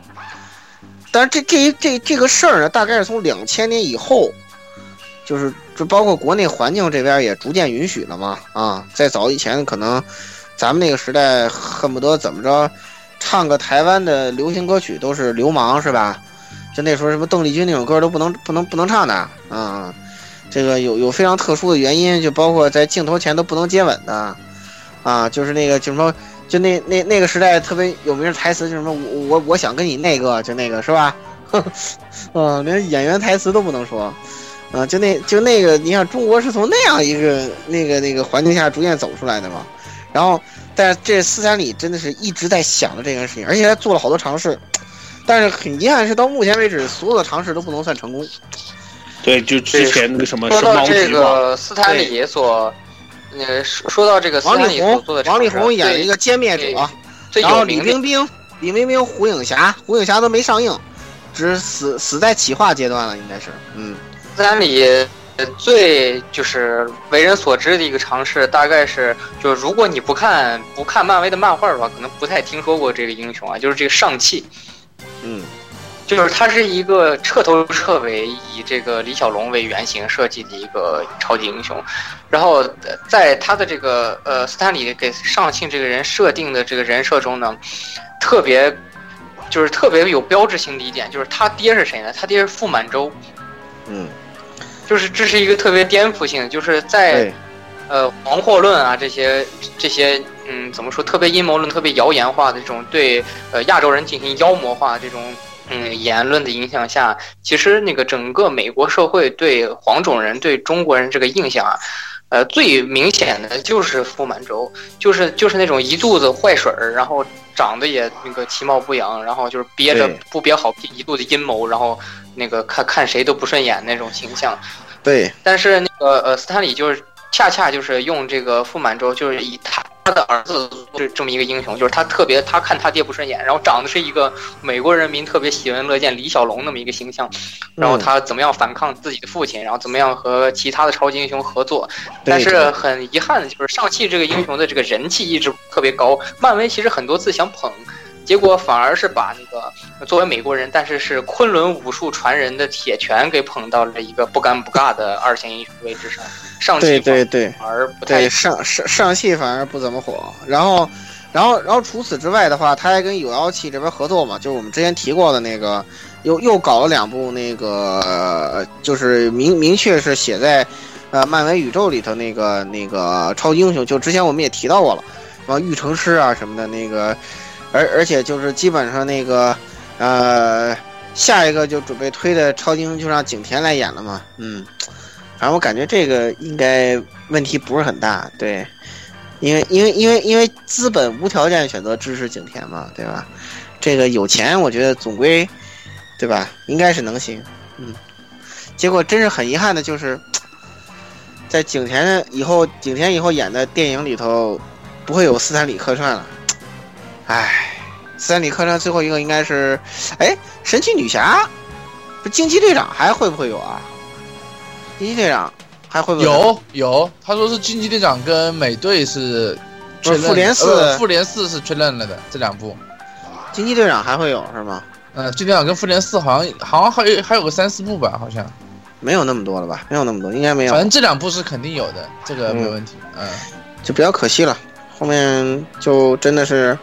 但是这这这这个事儿呢，大概是从两千年以后，就是就包括国内环境这边也逐渐允许了嘛啊，在早以前可能咱们那个时代恨不得怎么着，唱个台湾的流行歌曲都是流氓是吧？那时候什么邓丽君那种歌都不能不能不能唱的啊，这个有有非常特殊的原因，就包括在镜头前都不能接吻的，啊，就是那个就什么就那那那个时代特别有名的台词，就什么我我我想跟你那个就那个是吧？嗯，连演员台词都不能说，啊，就那就那个，你看中国是从那样一个那个那个环境下逐渐走出来的嘛，然后但是这斯坦李真的是一直在想着这件事情，而且他做了好多尝试。但是很遗憾是，到目前为止，所有的尝试都不能算成功。对，就之前那个什么说到这个斯坦李所，呃，说说到这个斯坦李所王力宏做的，王力宏演了一个歼灭者，最然后李冰冰，李冰冰胡影侠，胡影侠都没上映，只死死在企划阶段了，应该是，嗯，斯坦李呃最就是为人所知的一个尝试，大概是就是如果你不看不看漫威的漫画的话，可能不太听说过这个英雄啊，就是这个上汽。嗯，就是他是一个彻头彻尾以这个李小龙为原型设计的一个超级英雄，然后呃在他的这个呃斯坦李给上庆这个人设定的这个人设中呢，特别就是特别有标志性的一点，就是他爹是谁呢？他爹是傅满洲，嗯，就是这是一个特别颠覆性的，就是在对，呃黄祸论啊这些这些嗯怎么说特别阴谋论、特别谣言化的这种对呃亚洲人进行妖魔化这种嗯言论的影响下，其实那个整个美国社会对黄种人对中国人这个印象啊。呃，最明显的就是傅满洲，就是就是那种一肚子坏水儿，然后长得也那个其貌不扬，然后就是憋着不憋好一肚子阴谋，然后那个看看谁都不顺眼那种形象。对，但是那个呃，斯坦李就是恰恰就是用这个傅满洲，就是以他的儿子这这么一个英雄，就是他特别他看他爹不顺眼，然后长得是一个美国人民特别喜闻乐见李小龙那么一个形象，然后他怎么样反抗自己的父亲，然后怎么样和其他的超级英雄合作，但是很遗憾的就是上汽这个英雄的这个人气一直特别高，漫威其实很多次想捧。结果反而是把那个作为美国人，但是是昆仑武术传人的铁拳给捧到了一个不尴不尬的二线英雄位置上，上戏对对对，反而不太对上上上戏反而不怎么火，然后，然后然后除此之外的话，他还跟有妖气这边合作嘛，就是我们之前提过的那个，又又搞了两部那个，呃就是明明确是写在，呃漫威宇宙里头那个那个超级英雄，就之前我们也提到过了，什么御成师啊什么的那个，而而且就是基本上那个，呃。下一个就准备推的超级英就让景甜来演了嘛，嗯，反正我感觉这个应该问题不是很大，对，因为因为因为因为资本无条件选择支持景甜嘛，对吧？这个有钱，我觉得总归，对吧？应该是能行，嗯。结果真是很遗憾的就是，在景甜以后，景甜以后演的电影里头，不会有斯坦李客串了，唉。斯坦李客栈最后一个应该是，哎，神奇女侠，不，惊奇队长还会不会有啊？惊奇队长还会不会有有？他说是惊奇队长跟美队是确认，复联四呃复联四是确认了的这两部。惊奇队长还会有是吗？嗯，惊奇队长跟复联四好像好像还有还有个三四部吧，好像。没有那么多了吧？没有那么多，应该没有反。正这两部是肯定有的，这个没问题。嗯，就比较可惜了，后面就真的是，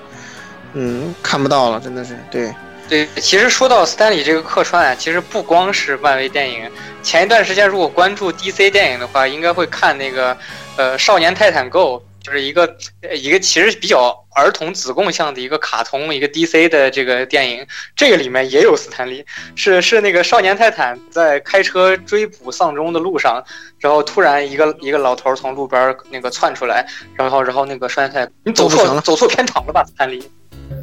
嗯，看不到了，真的是对。对，其实说到斯坦李这个客串啊，其实不光是漫威电影。前一段时间如果关注 DC 电影的话，应该会看那个呃《少年泰坦 Go》，就是一个呃一个其实比较儿童子供向的一个卡通，一个 DC 的这个电影。这个里面也有斯坦利，是是那个少年泰坦在开车追捕丧钟的路上，然后突然一个一个老头从路边那个窜出来，然后然后那个少年泰坦，你走错走错片场了吧，斯坦李？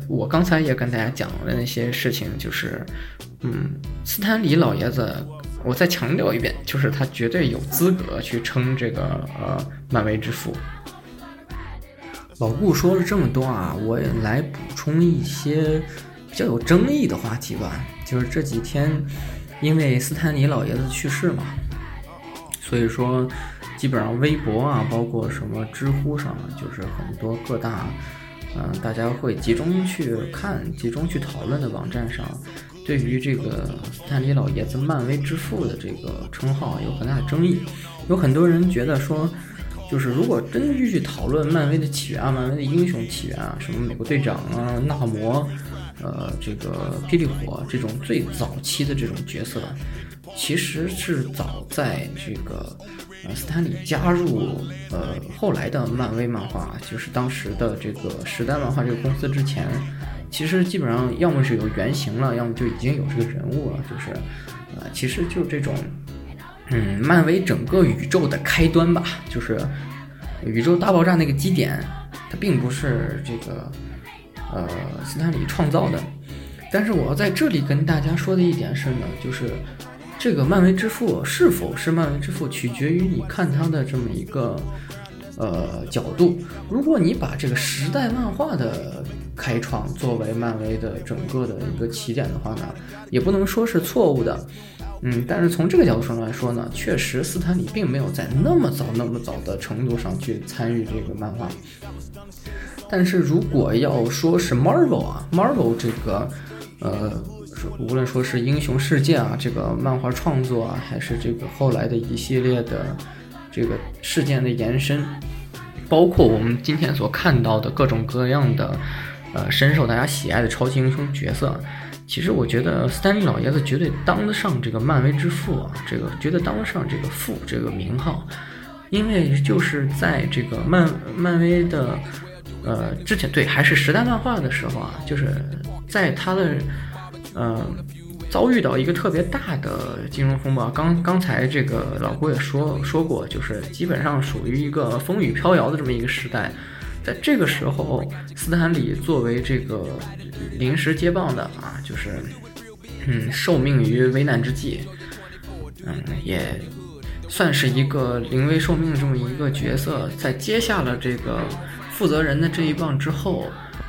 我刚才也跟大家讲了那些事情，就是，嗯，斯坦李老爷子，我再强调一遍，就是他绝对有资格去称这个呃漫威之父。老顾说了这么多啊，我也来补充一些比较有争议的话题吧。就是这几天，因为斯坦李老爷子去世嘛，所以说基本上微博啊，包括什么知乎上，就是很多各大。嗯，大家会集中去看、集中去讨论的网站上，对于这个斯坦李老爷子“漫威之父”的这个称号有很大的争议。有很多人觉得说，就是如果真的去讨论漫威的起源啊、漫威的英雄起源啊，什么美国队长啊、纳摩，呃，这个霹雳火这种最早期的这种角色，其实是早在这个。呃，斯坦李加入呃后来的漫威漫画，就是当时的这个时代漫画这个公司之前，其实基本上要么是有原型了，要么就已经有这个人物了，就是，呃，其实就这种，嗯，漫威整个宇宙的开端吧，就是宇宙大爆炸那个基点，它并不是这个呃斯坦李创造的，但是我要在这里跟大家说的一点是呢，就是。这个漫威之父是否是漫威之父，取决于你看他的这么一个呃角度。如果你把这个时代漫画的开创作为漫威的整个的一个起点的话呢，也不能说是错误的。嗯，但是从这个角度上来说呢，确实斯坦李并没有在那么早那么早的程度上去参与这个漫画。但是如果要说是 Marvel 啊，Marvel 这个呃。无论说是英雄世界啊，这个漫画创作啊，还是这个后来的一系列的这个事件的延伸，包括我们今天所看到的各种各样的呃深受大家喜爱的超级英雄角色，其实我觉得斯坦利老爷子绝对当得上这个漫威之父啊，这个绝对当得上这个父这个名号，因为就是在这个漫漫威的呃之前对还是时代漫画的时候啊，就是在他的。嗯，遭遇到一个特别大的金融风暴。刚刚才这个老郭也说说过，就是基本上属于一个风雨飘摇的这么一个时代。在这个时候，斯坦李作为这个临时接棒的啊，就是嗯，受命于危难之际，嗯，也算是一个临危受命的这么一个角色，在接下了这个负责人的这一棒之后，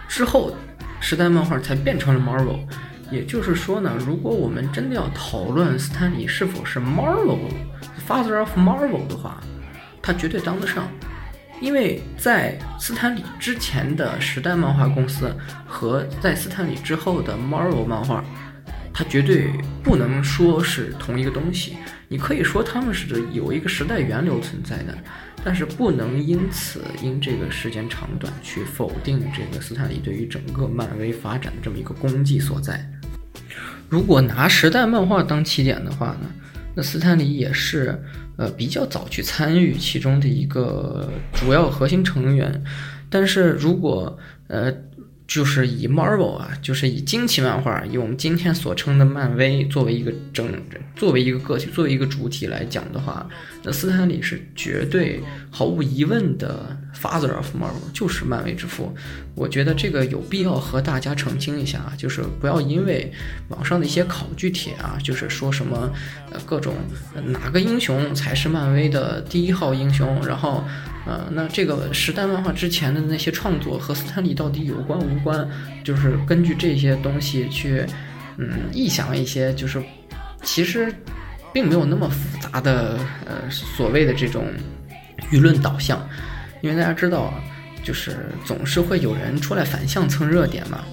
之后时代漫画才变成了 Marvel。也就是说呢，如果我们真的要讨论斯坦李是否是 Marvel Father of Marvel 的话，他绝对当得上，因为在斯坦李之前的时代漫画公司和在斯坦李之后的 Marvel 漫画，它绝对不能说是同一个东西。你可以说他们是有一个时代源流存在的，但是不能因此因这个时间长短去否定这个斯坦李对于整个漫威发展的这么一个功绩所在。如果拿时代漫画当起点的话呢，那斯坦李也是呃比较早去参与其中的一个主要核心成员。但是如果呃就是以 Marvel 啊，就是以惊奇漫画，以我们今天所称的漫威作为一个整，作为一个个体，作为一个主体来讲的话，那斯坦李是绝对毫无疑问的 Father of Marvel，就是漫威之父。我觉得这个有必要和大家澄清一下啊，就是不要因为网上的一些考据帖啊，就是说什么呃各种哪个英雄才是漫威的第一号英雄，然后呃那这个时代漫画之前的那些创作和斯坦李到底有关无关？就是根据这些东西去嗯臆想一些，就是其实并没有那么复杂的呃所谓的这种舆论导向，因为大家知道啊。就是总是会有人出来反向蹭热点嘛，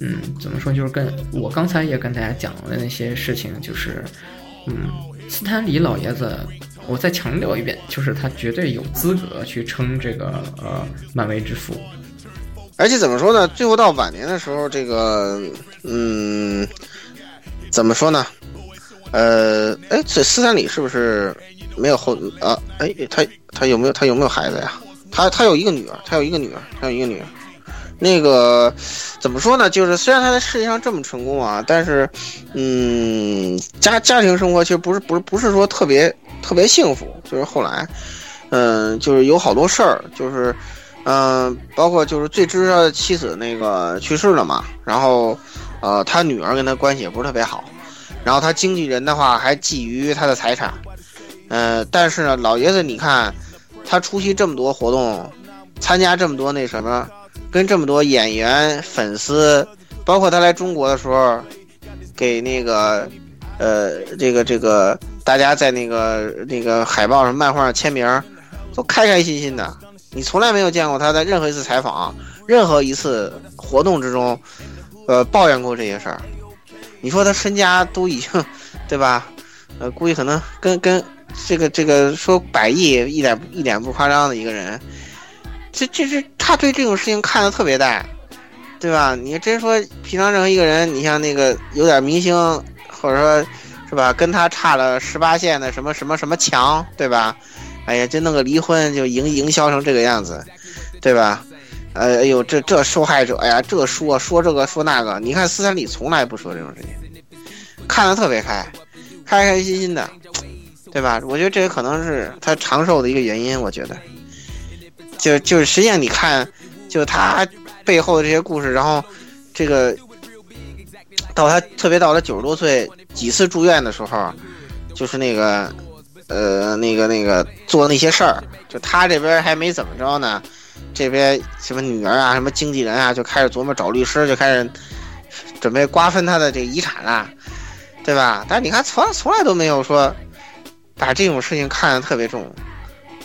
嗯，怎么说？就是跟我刚才也跟大家讲的那些事情，就是，嗯，斯坦李老爷子，我再强调一遍，就是他绝对有资格去称这个呃漫威之父。而且怎么说呢？最后到晚年的时候，这个嗯，怎么说呢？呃，哎，这斯坦李是不是没有后啊？哎，他他有没有他有没有孩子呀？他他有一个女儿，他有一个女儿，他有一个女儿。那个怎么说呢？就是虽然他在事业上这么成功啊，但是嗯，家家庭生活其实不是不是不是说特别特别幸福。就是后来，嗯，就是有好多事儿，就是嗯，包括就是最知他的妻子那个去世了嘛，然后呃，他女儿跟他关系也不是特别好。然后他经纪人的话还觊觎他的财产，呃，但是呢，老爷子，你看他出席这么多活动，参加这么多那什么，跟这么多演员、粉丝，包括他来中国的时候，给那个呃，这个这个大家在那个那个海报上、漫画上签名，都开开心心的。你从来没有见过他在任何一次采访、任何一次活动之中，呃，抱怨过这些事儿。你说他身家都已经，对吧？呃，估计可能跟跟这个这个说百亿一点一点不夸张的一个人，这这是他对这种事情看得特别淡，对吧？你真说平常任何一个人，你像那个有点明星，或者说，是吧？跟他差了十八线的什么什么什么强，对吧？哎呀，就弄个离婚就营营销成这个样子，对吧？呃，哎呦，这这受害者哎呀，这说说这个说那个，你看斯坦李从来不说这种事情，看得特别开，开开心心的，对吧？我觉得这也可能是他长寿的一个原因。我觉得，就就是实际上你看，就他背后的这些故事，然后这个到他特别到他九十多岁几次住院的时候，就是那个呃那个那个做那些事儿，就他这边还没怎么着呢。这边什么女儿啊，什么经纪人啊，就开始琢磨找律师，就开始准备瓜分他的这个遗产了，对吧？但是你看，从来从来都没有说把这种事情看得特别重，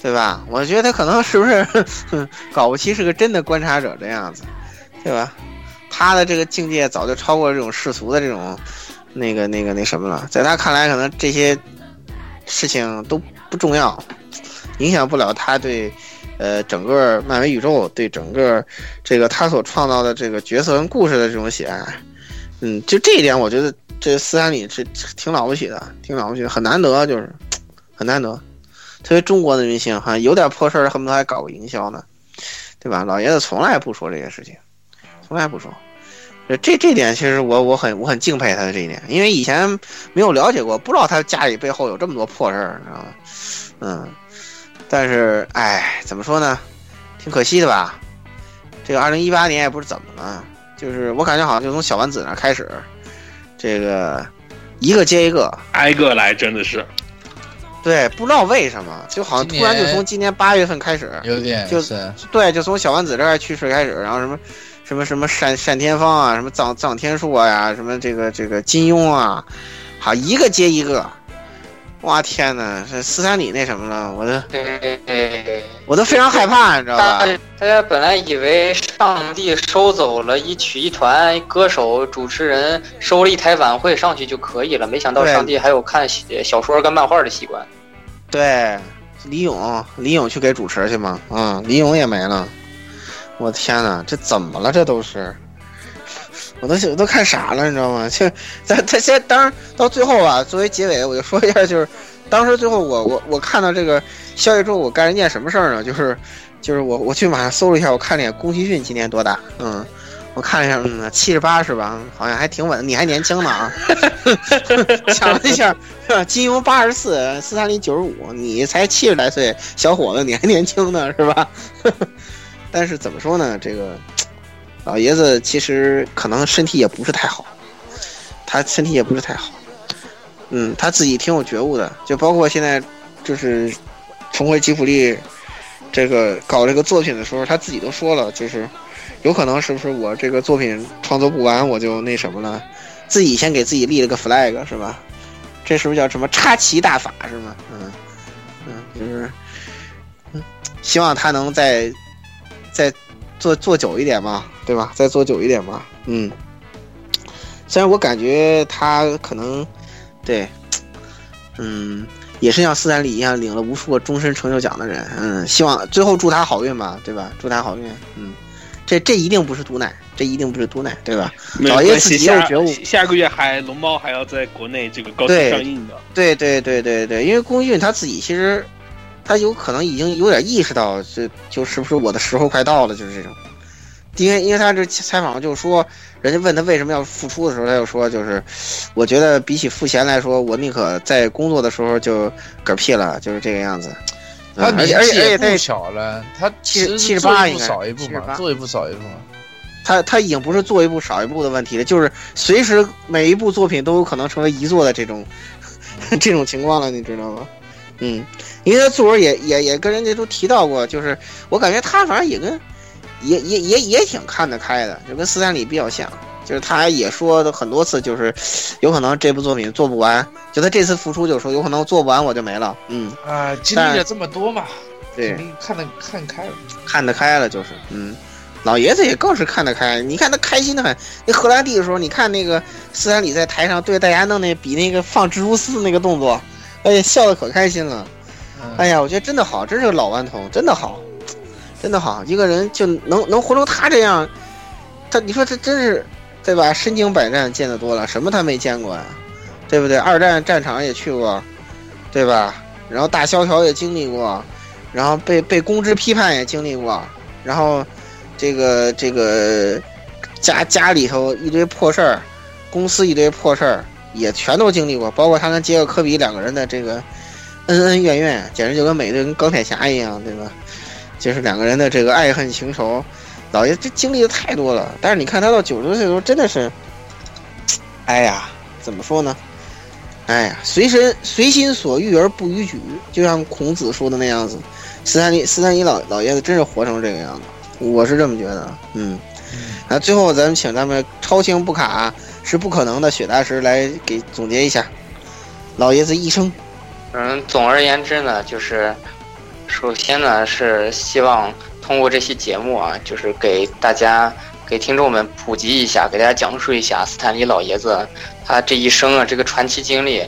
对吧？我觉得他可能是不是搞不齐是个真的观察者这样子，对吧？他的这个境界早就超过这种世俗的这种那个那个那什么了，在他看来，可能这些事情都不重要，影响不了他对。呃，整个漫威宇宙对整个这个他所创造的这个角色跟故事的这种喜爱，嗯，就这一点，我觉得这斯坦李是挺了不起的，挺了不起的，很难得，就是很难得。特别中国的明星哈，有点破事儿，恨不得还搞个营销呢，对吧？老爷子从来不说这些事情，从来不说。这这点其实我我很我很敬佩他的这一点，因为以前没有了解过，不知道他家里背后有这么多破事儿，知道吗？嗯。但是，哎，怎么说呢，挺可惜的吧？这个二零一八年也不知怎么了，就是我感觉好像就从小丸子那开始，这个一个接一个，挨个来，真的是。对，不知道为什么，就好像突然就从今年八月份开始，有点就是对，就从小丸子这儿去世开始，然后什么什么什么单单天芳啊，什么藏藏天树啊呀，什么这个这个金庸啊，好一个接一个。哇天哪，这斯坦李那什么了，我都，我都非常害怕，你知道吧？大家本来以为上帝收走了一曲一团歌手、主持人，收了一台晚会上去就可以了，没想到上帝还有看小说跟漫画的习惯。对，李勇，李勇去给主持去吗？嗯，李勇也没了。我天哪，这怎么了？这都是。我都我都看傻了，你知道吗？就在他先，当然到最后吧，作为结尾，我就说一下，就是当时最后我我我看到这个消息之后，我干了一件什么事儿呢？就是就是我我去网上搜了一下，我看了一眼宫崎骏今年多大？嗯，我看了一下，嗯，七十八是吧？好像还挺稳，你还年轻呢啊！想了一下，金庸八十四，斯坦李九十五，你才七十来岁，小伙子你还年轻呢是吧？但是怎么说呢？这个。老爷子其实可能身体也不是太好，他身体也不是太好，嗯，他自己挺有觉悟的，就包括现在就是重回吉普力这个搞这个作品的时候，他自己都说了，就是有可能是不是我这个作品创作不完，我就那什么了，自己先给自己立了个 flag 是吧？这是不是叫什么插旗大法是吗？嗯嗯，就是嗯，希望他能在在。做做久一点嘛，对吧？再做久一点嘛，嗯。虽然我感觉他可能，对，嗯，也是像斯坦李一样领了无数个终身成就奖的人，嗯，希望最后祝他好运吧，对吧？祝他好运，嗯，这这一定不是毒奶，这一定不是毒奶，对吧？没有老爷自己有觉悟，下个月还龙猫还要在国内这个高上映的。对对对对对，因为宫俊他自己其实他有可能已经有点意识到，这就是不是我的时候快到了，就是这种。因为因为他这采访就说，人家问他为什么要复出的时候，他就说就是，我觉得比起赋闲来说，我宁可在工作的时候就嗝屁了，就是这个样子。他而且也不且而且他也小了，他七七十八应该做一步少一步78嘛，做一步少一步嘛。他他已经不是做一步少一步的问题了，就是随时每一部作品都有可能成为遗作的这种 这种情况了，你知道吗？嗯，因为他作文也也也跟人家都提到过，就是我感觉他反正也跟也也也也挺看得开的，就跟斯坦李比较像，就是他也说的很多次，就是有可能这部作品做不完，就他这次复出就说有可能做不完我就没了，嗯，啊，经历了这么多嘛，对看得看开了。看得开了，就是，嗯，老爷子也更是看得开。你看他开心的很。那荷兰弟的时候，你看那个斯坦李在台上对大家弄那比那个放蜘蛛丝那个动作，哎呀，笑得可开心了。嗯哎呀，我觉得真的好，真是个老顽童，真的好，真的好。一个人就能能活成他这样，他你说他真是对吧？身经百战，见得多了，什么他没见过呀？对不对？二战战场也去过，对吧？然后大萧条也经历过，然后被被公知批判也经历过，然后这个这个家家里头一堆破事儿，公司一堆破事儿也全都经历过，包括他跟杰克科比两个人的这个恩恩怨怨，简直就跟美队跟钢铁侠一样，对吧？就是两个人的这个爱恨情仇，老爷这经历的太多了。但是你看他到九十岁的时候，真的是，哎呀，怎么说呢？哎呀，随身随心所欲而不逾矩，就像孔子说的那样子。斯坦尼斯坦尼老老爷子真是活成这个样子，我是这么觉得。嗯，那最后咱们请咱们超情不卡是不可能的雪大师来给总结一下老爷子一生。嗯，总而言之呢，就是首先呢是希望通过这期节目啊，就是给大家给听众们普及一下，给大家讲述一下斯坦李老爷子他这一生啊这个传奇经历，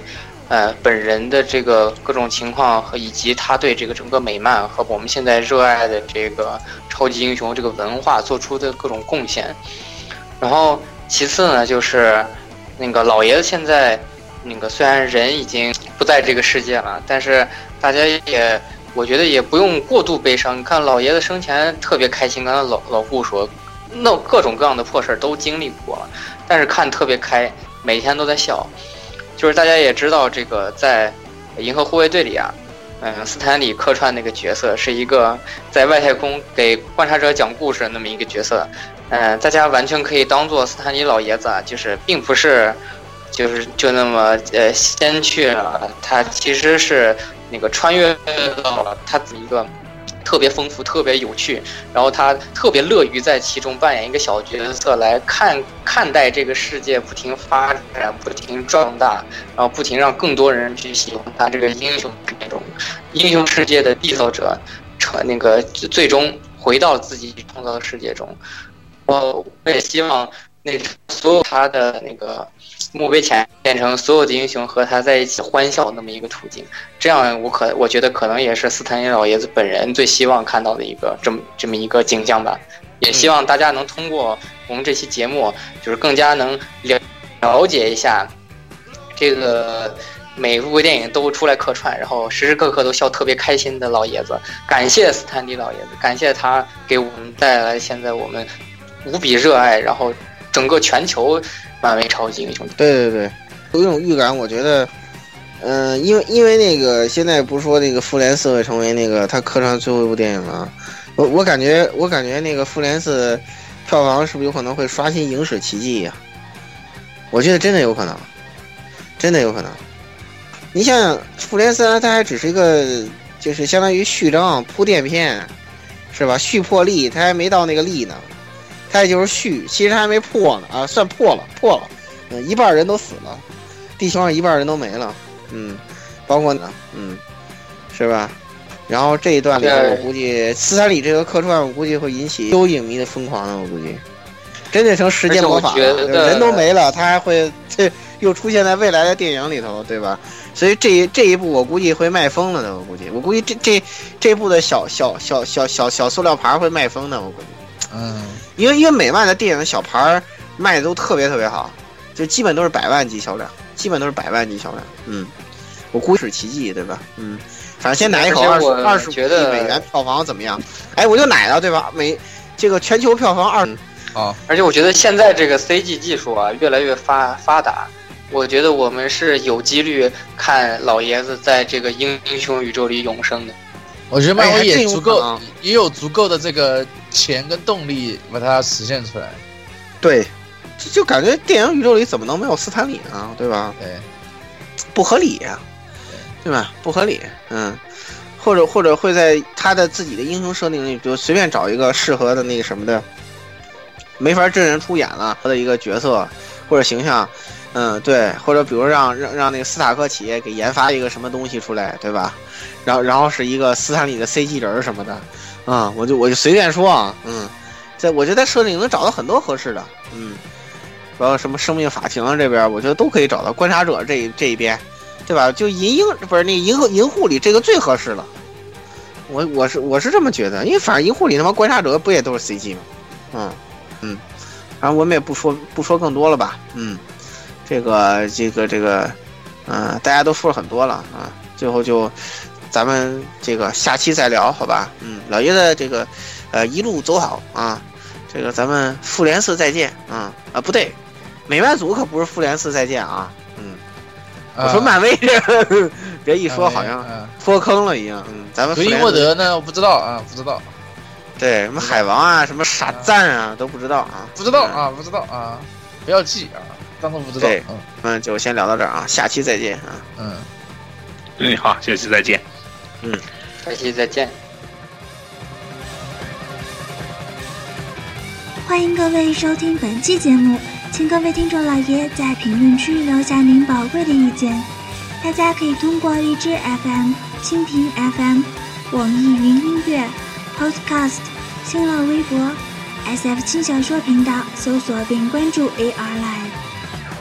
呃，本人的这个各种情况和以及他对这个整个美漫和我们现在热爱的这个超级英雄这个文化做出的各种贡献。然后其次呢，就是那个老爷子现在那个虽然人已经不在这个世界了，但是大家也我觉得也不用过度悲伤。你看老爷子生前特别开心，刚才老老顾说，那各种各样的破事儿都经历过了，但是看特别开，每天都在笑。就是大家也知道，这个在《银河护卫队》里啊，嗯，斯坦李客串那个角色是一个在外太空给观察者讲故事那么一个角色。嗯，大家完全可以当做斯坦李老爷子啊，就是并不是，就是就那么呃先去了，他其实是那个穿越到了他的一个特别丰富、特别有趣，然后他特别乐于在其中扮演一个小角色来看看待这个世界不停发展、不停壮大，然后不停让更多人去喜欢他这个英雄那种英雄世界的缔造者，成那个最终回到自己创造的世界中。我我也希望那所有他的那个墓碑前变成所有的英雄和他在一起欢笑那么一个途径，这样我可我觉得可能也是斯坦尼老爷子本人最希望看到的一个这么这么一个景象吧。也希望大家能通过我们这期节目，就是更加能了了解一下这个每部电影都出来客串，然后时时刻刻都笑特别开心的老爷子。感谢斯坦尼老爷子，感谢他给我们带来现在我们无比热爱，然后整个全球漫威超级英雄。对对对，有一种预感，我觉得，嗯、因为因为那个现在不是说那个复联四会成为那个他客串最后一部电影吗？我我感觉我感觉那个复联四票房是不是有可能会刷新影史奇迹呀、我觉得真的有可能，真的有可能。你想想，复联三它还只是一个就是相当于序章铺垫片，是吧？续破例，它还没到那个力呢，它也就是续，其实还没破呢啊，算破了，破了。嗯，一半人都死了，地球上一半人都没了，嗯，包括呢，嗯，是吧？然后这一段里头，我估计斯坦李这个客串，我估计会引起有影迷的疯狂的，我估计真的成时间魔法了，人都没了，他还会这又出现在未来的电影里头，对吧？所以这一这一部我估计会卖疯了的，我估计，我估计这这这部的小小小小小小塑料牌会卖疯的，我估计。嗯，因为因为美漫的电影小牌儿卖的都特别特别好，就基本都是百万级销量，基本都是百万级销量。嗯，我估计是奇迹，对吧？嗯，反正先奶一口二十二十五亿觉得美元票房怎么样？哎，我就奶了，对吧？美这个全球票房二啊，而且我觉得现在这个 CG 技术啊越来越发发达，我觉得我们是有几率看老爷子在这个英英雄宇宙里永生的。我觉得漫威也足够也有足够的这个钱跟动力把它实现出来。对，就就感觉电影宇宙里怎么能没有斯坦李呢？对吧？对，不合理呀、对吧？不合理，嗯，或者或者会在他的自己的英雄设定里，就随便找一个适合的那个什么的，没法真人出演了他的一个角色或者形象，嗯，对，或者比如让让让那个斯塔克企业给研发一个什么东西出来，对吧？然后然后是一个斯坦里的 CG 人什么的，啊、我就我就随便说啊，嗯，在我觉得在设定能找到很多合适的，嗯。包括什么生命法庭这边，我觉得都可以找到观察者这一这一边，对吧？就银鹰不是那银河银护里这个最合适了。我我是我是这么觉得，因为反正银护里他妈观察者不也都是 CG 吗？嗯嗯，反正我们也不说不说更多了吧。嗯，这个这个这个，嗯、大家都说了很多了啊，最后就咱们这个下期再聊好吧？嗯，老爷子这个呃一路走好啊。这个咱们复联四再见啊、啊不对，美漫组可不是复联四再见啊，嗯，我说漫威这，别一说好像嗯，脱坑了一样，嗯，咱们复格联四伊沃德呢？我不知道啊，不知道，对什么海王啊，什么傻赞啊都不知道啊，不知道啊，不知道啊，不要记啊，当做不知道。对嗯嗯，就先聊到这儿啊，下期再见啊。嗯，嗯，好，下期再见。嗯下期再见。欢迎各位收听本期节目，请各位听众老爷在评论区留下您宝贵的意见。大家可以通过荔枝 FM、蜻蜓 FM、网易云音乐、Podcast、新浪微博、SF 轻小说频道搜索并关注 AR Live。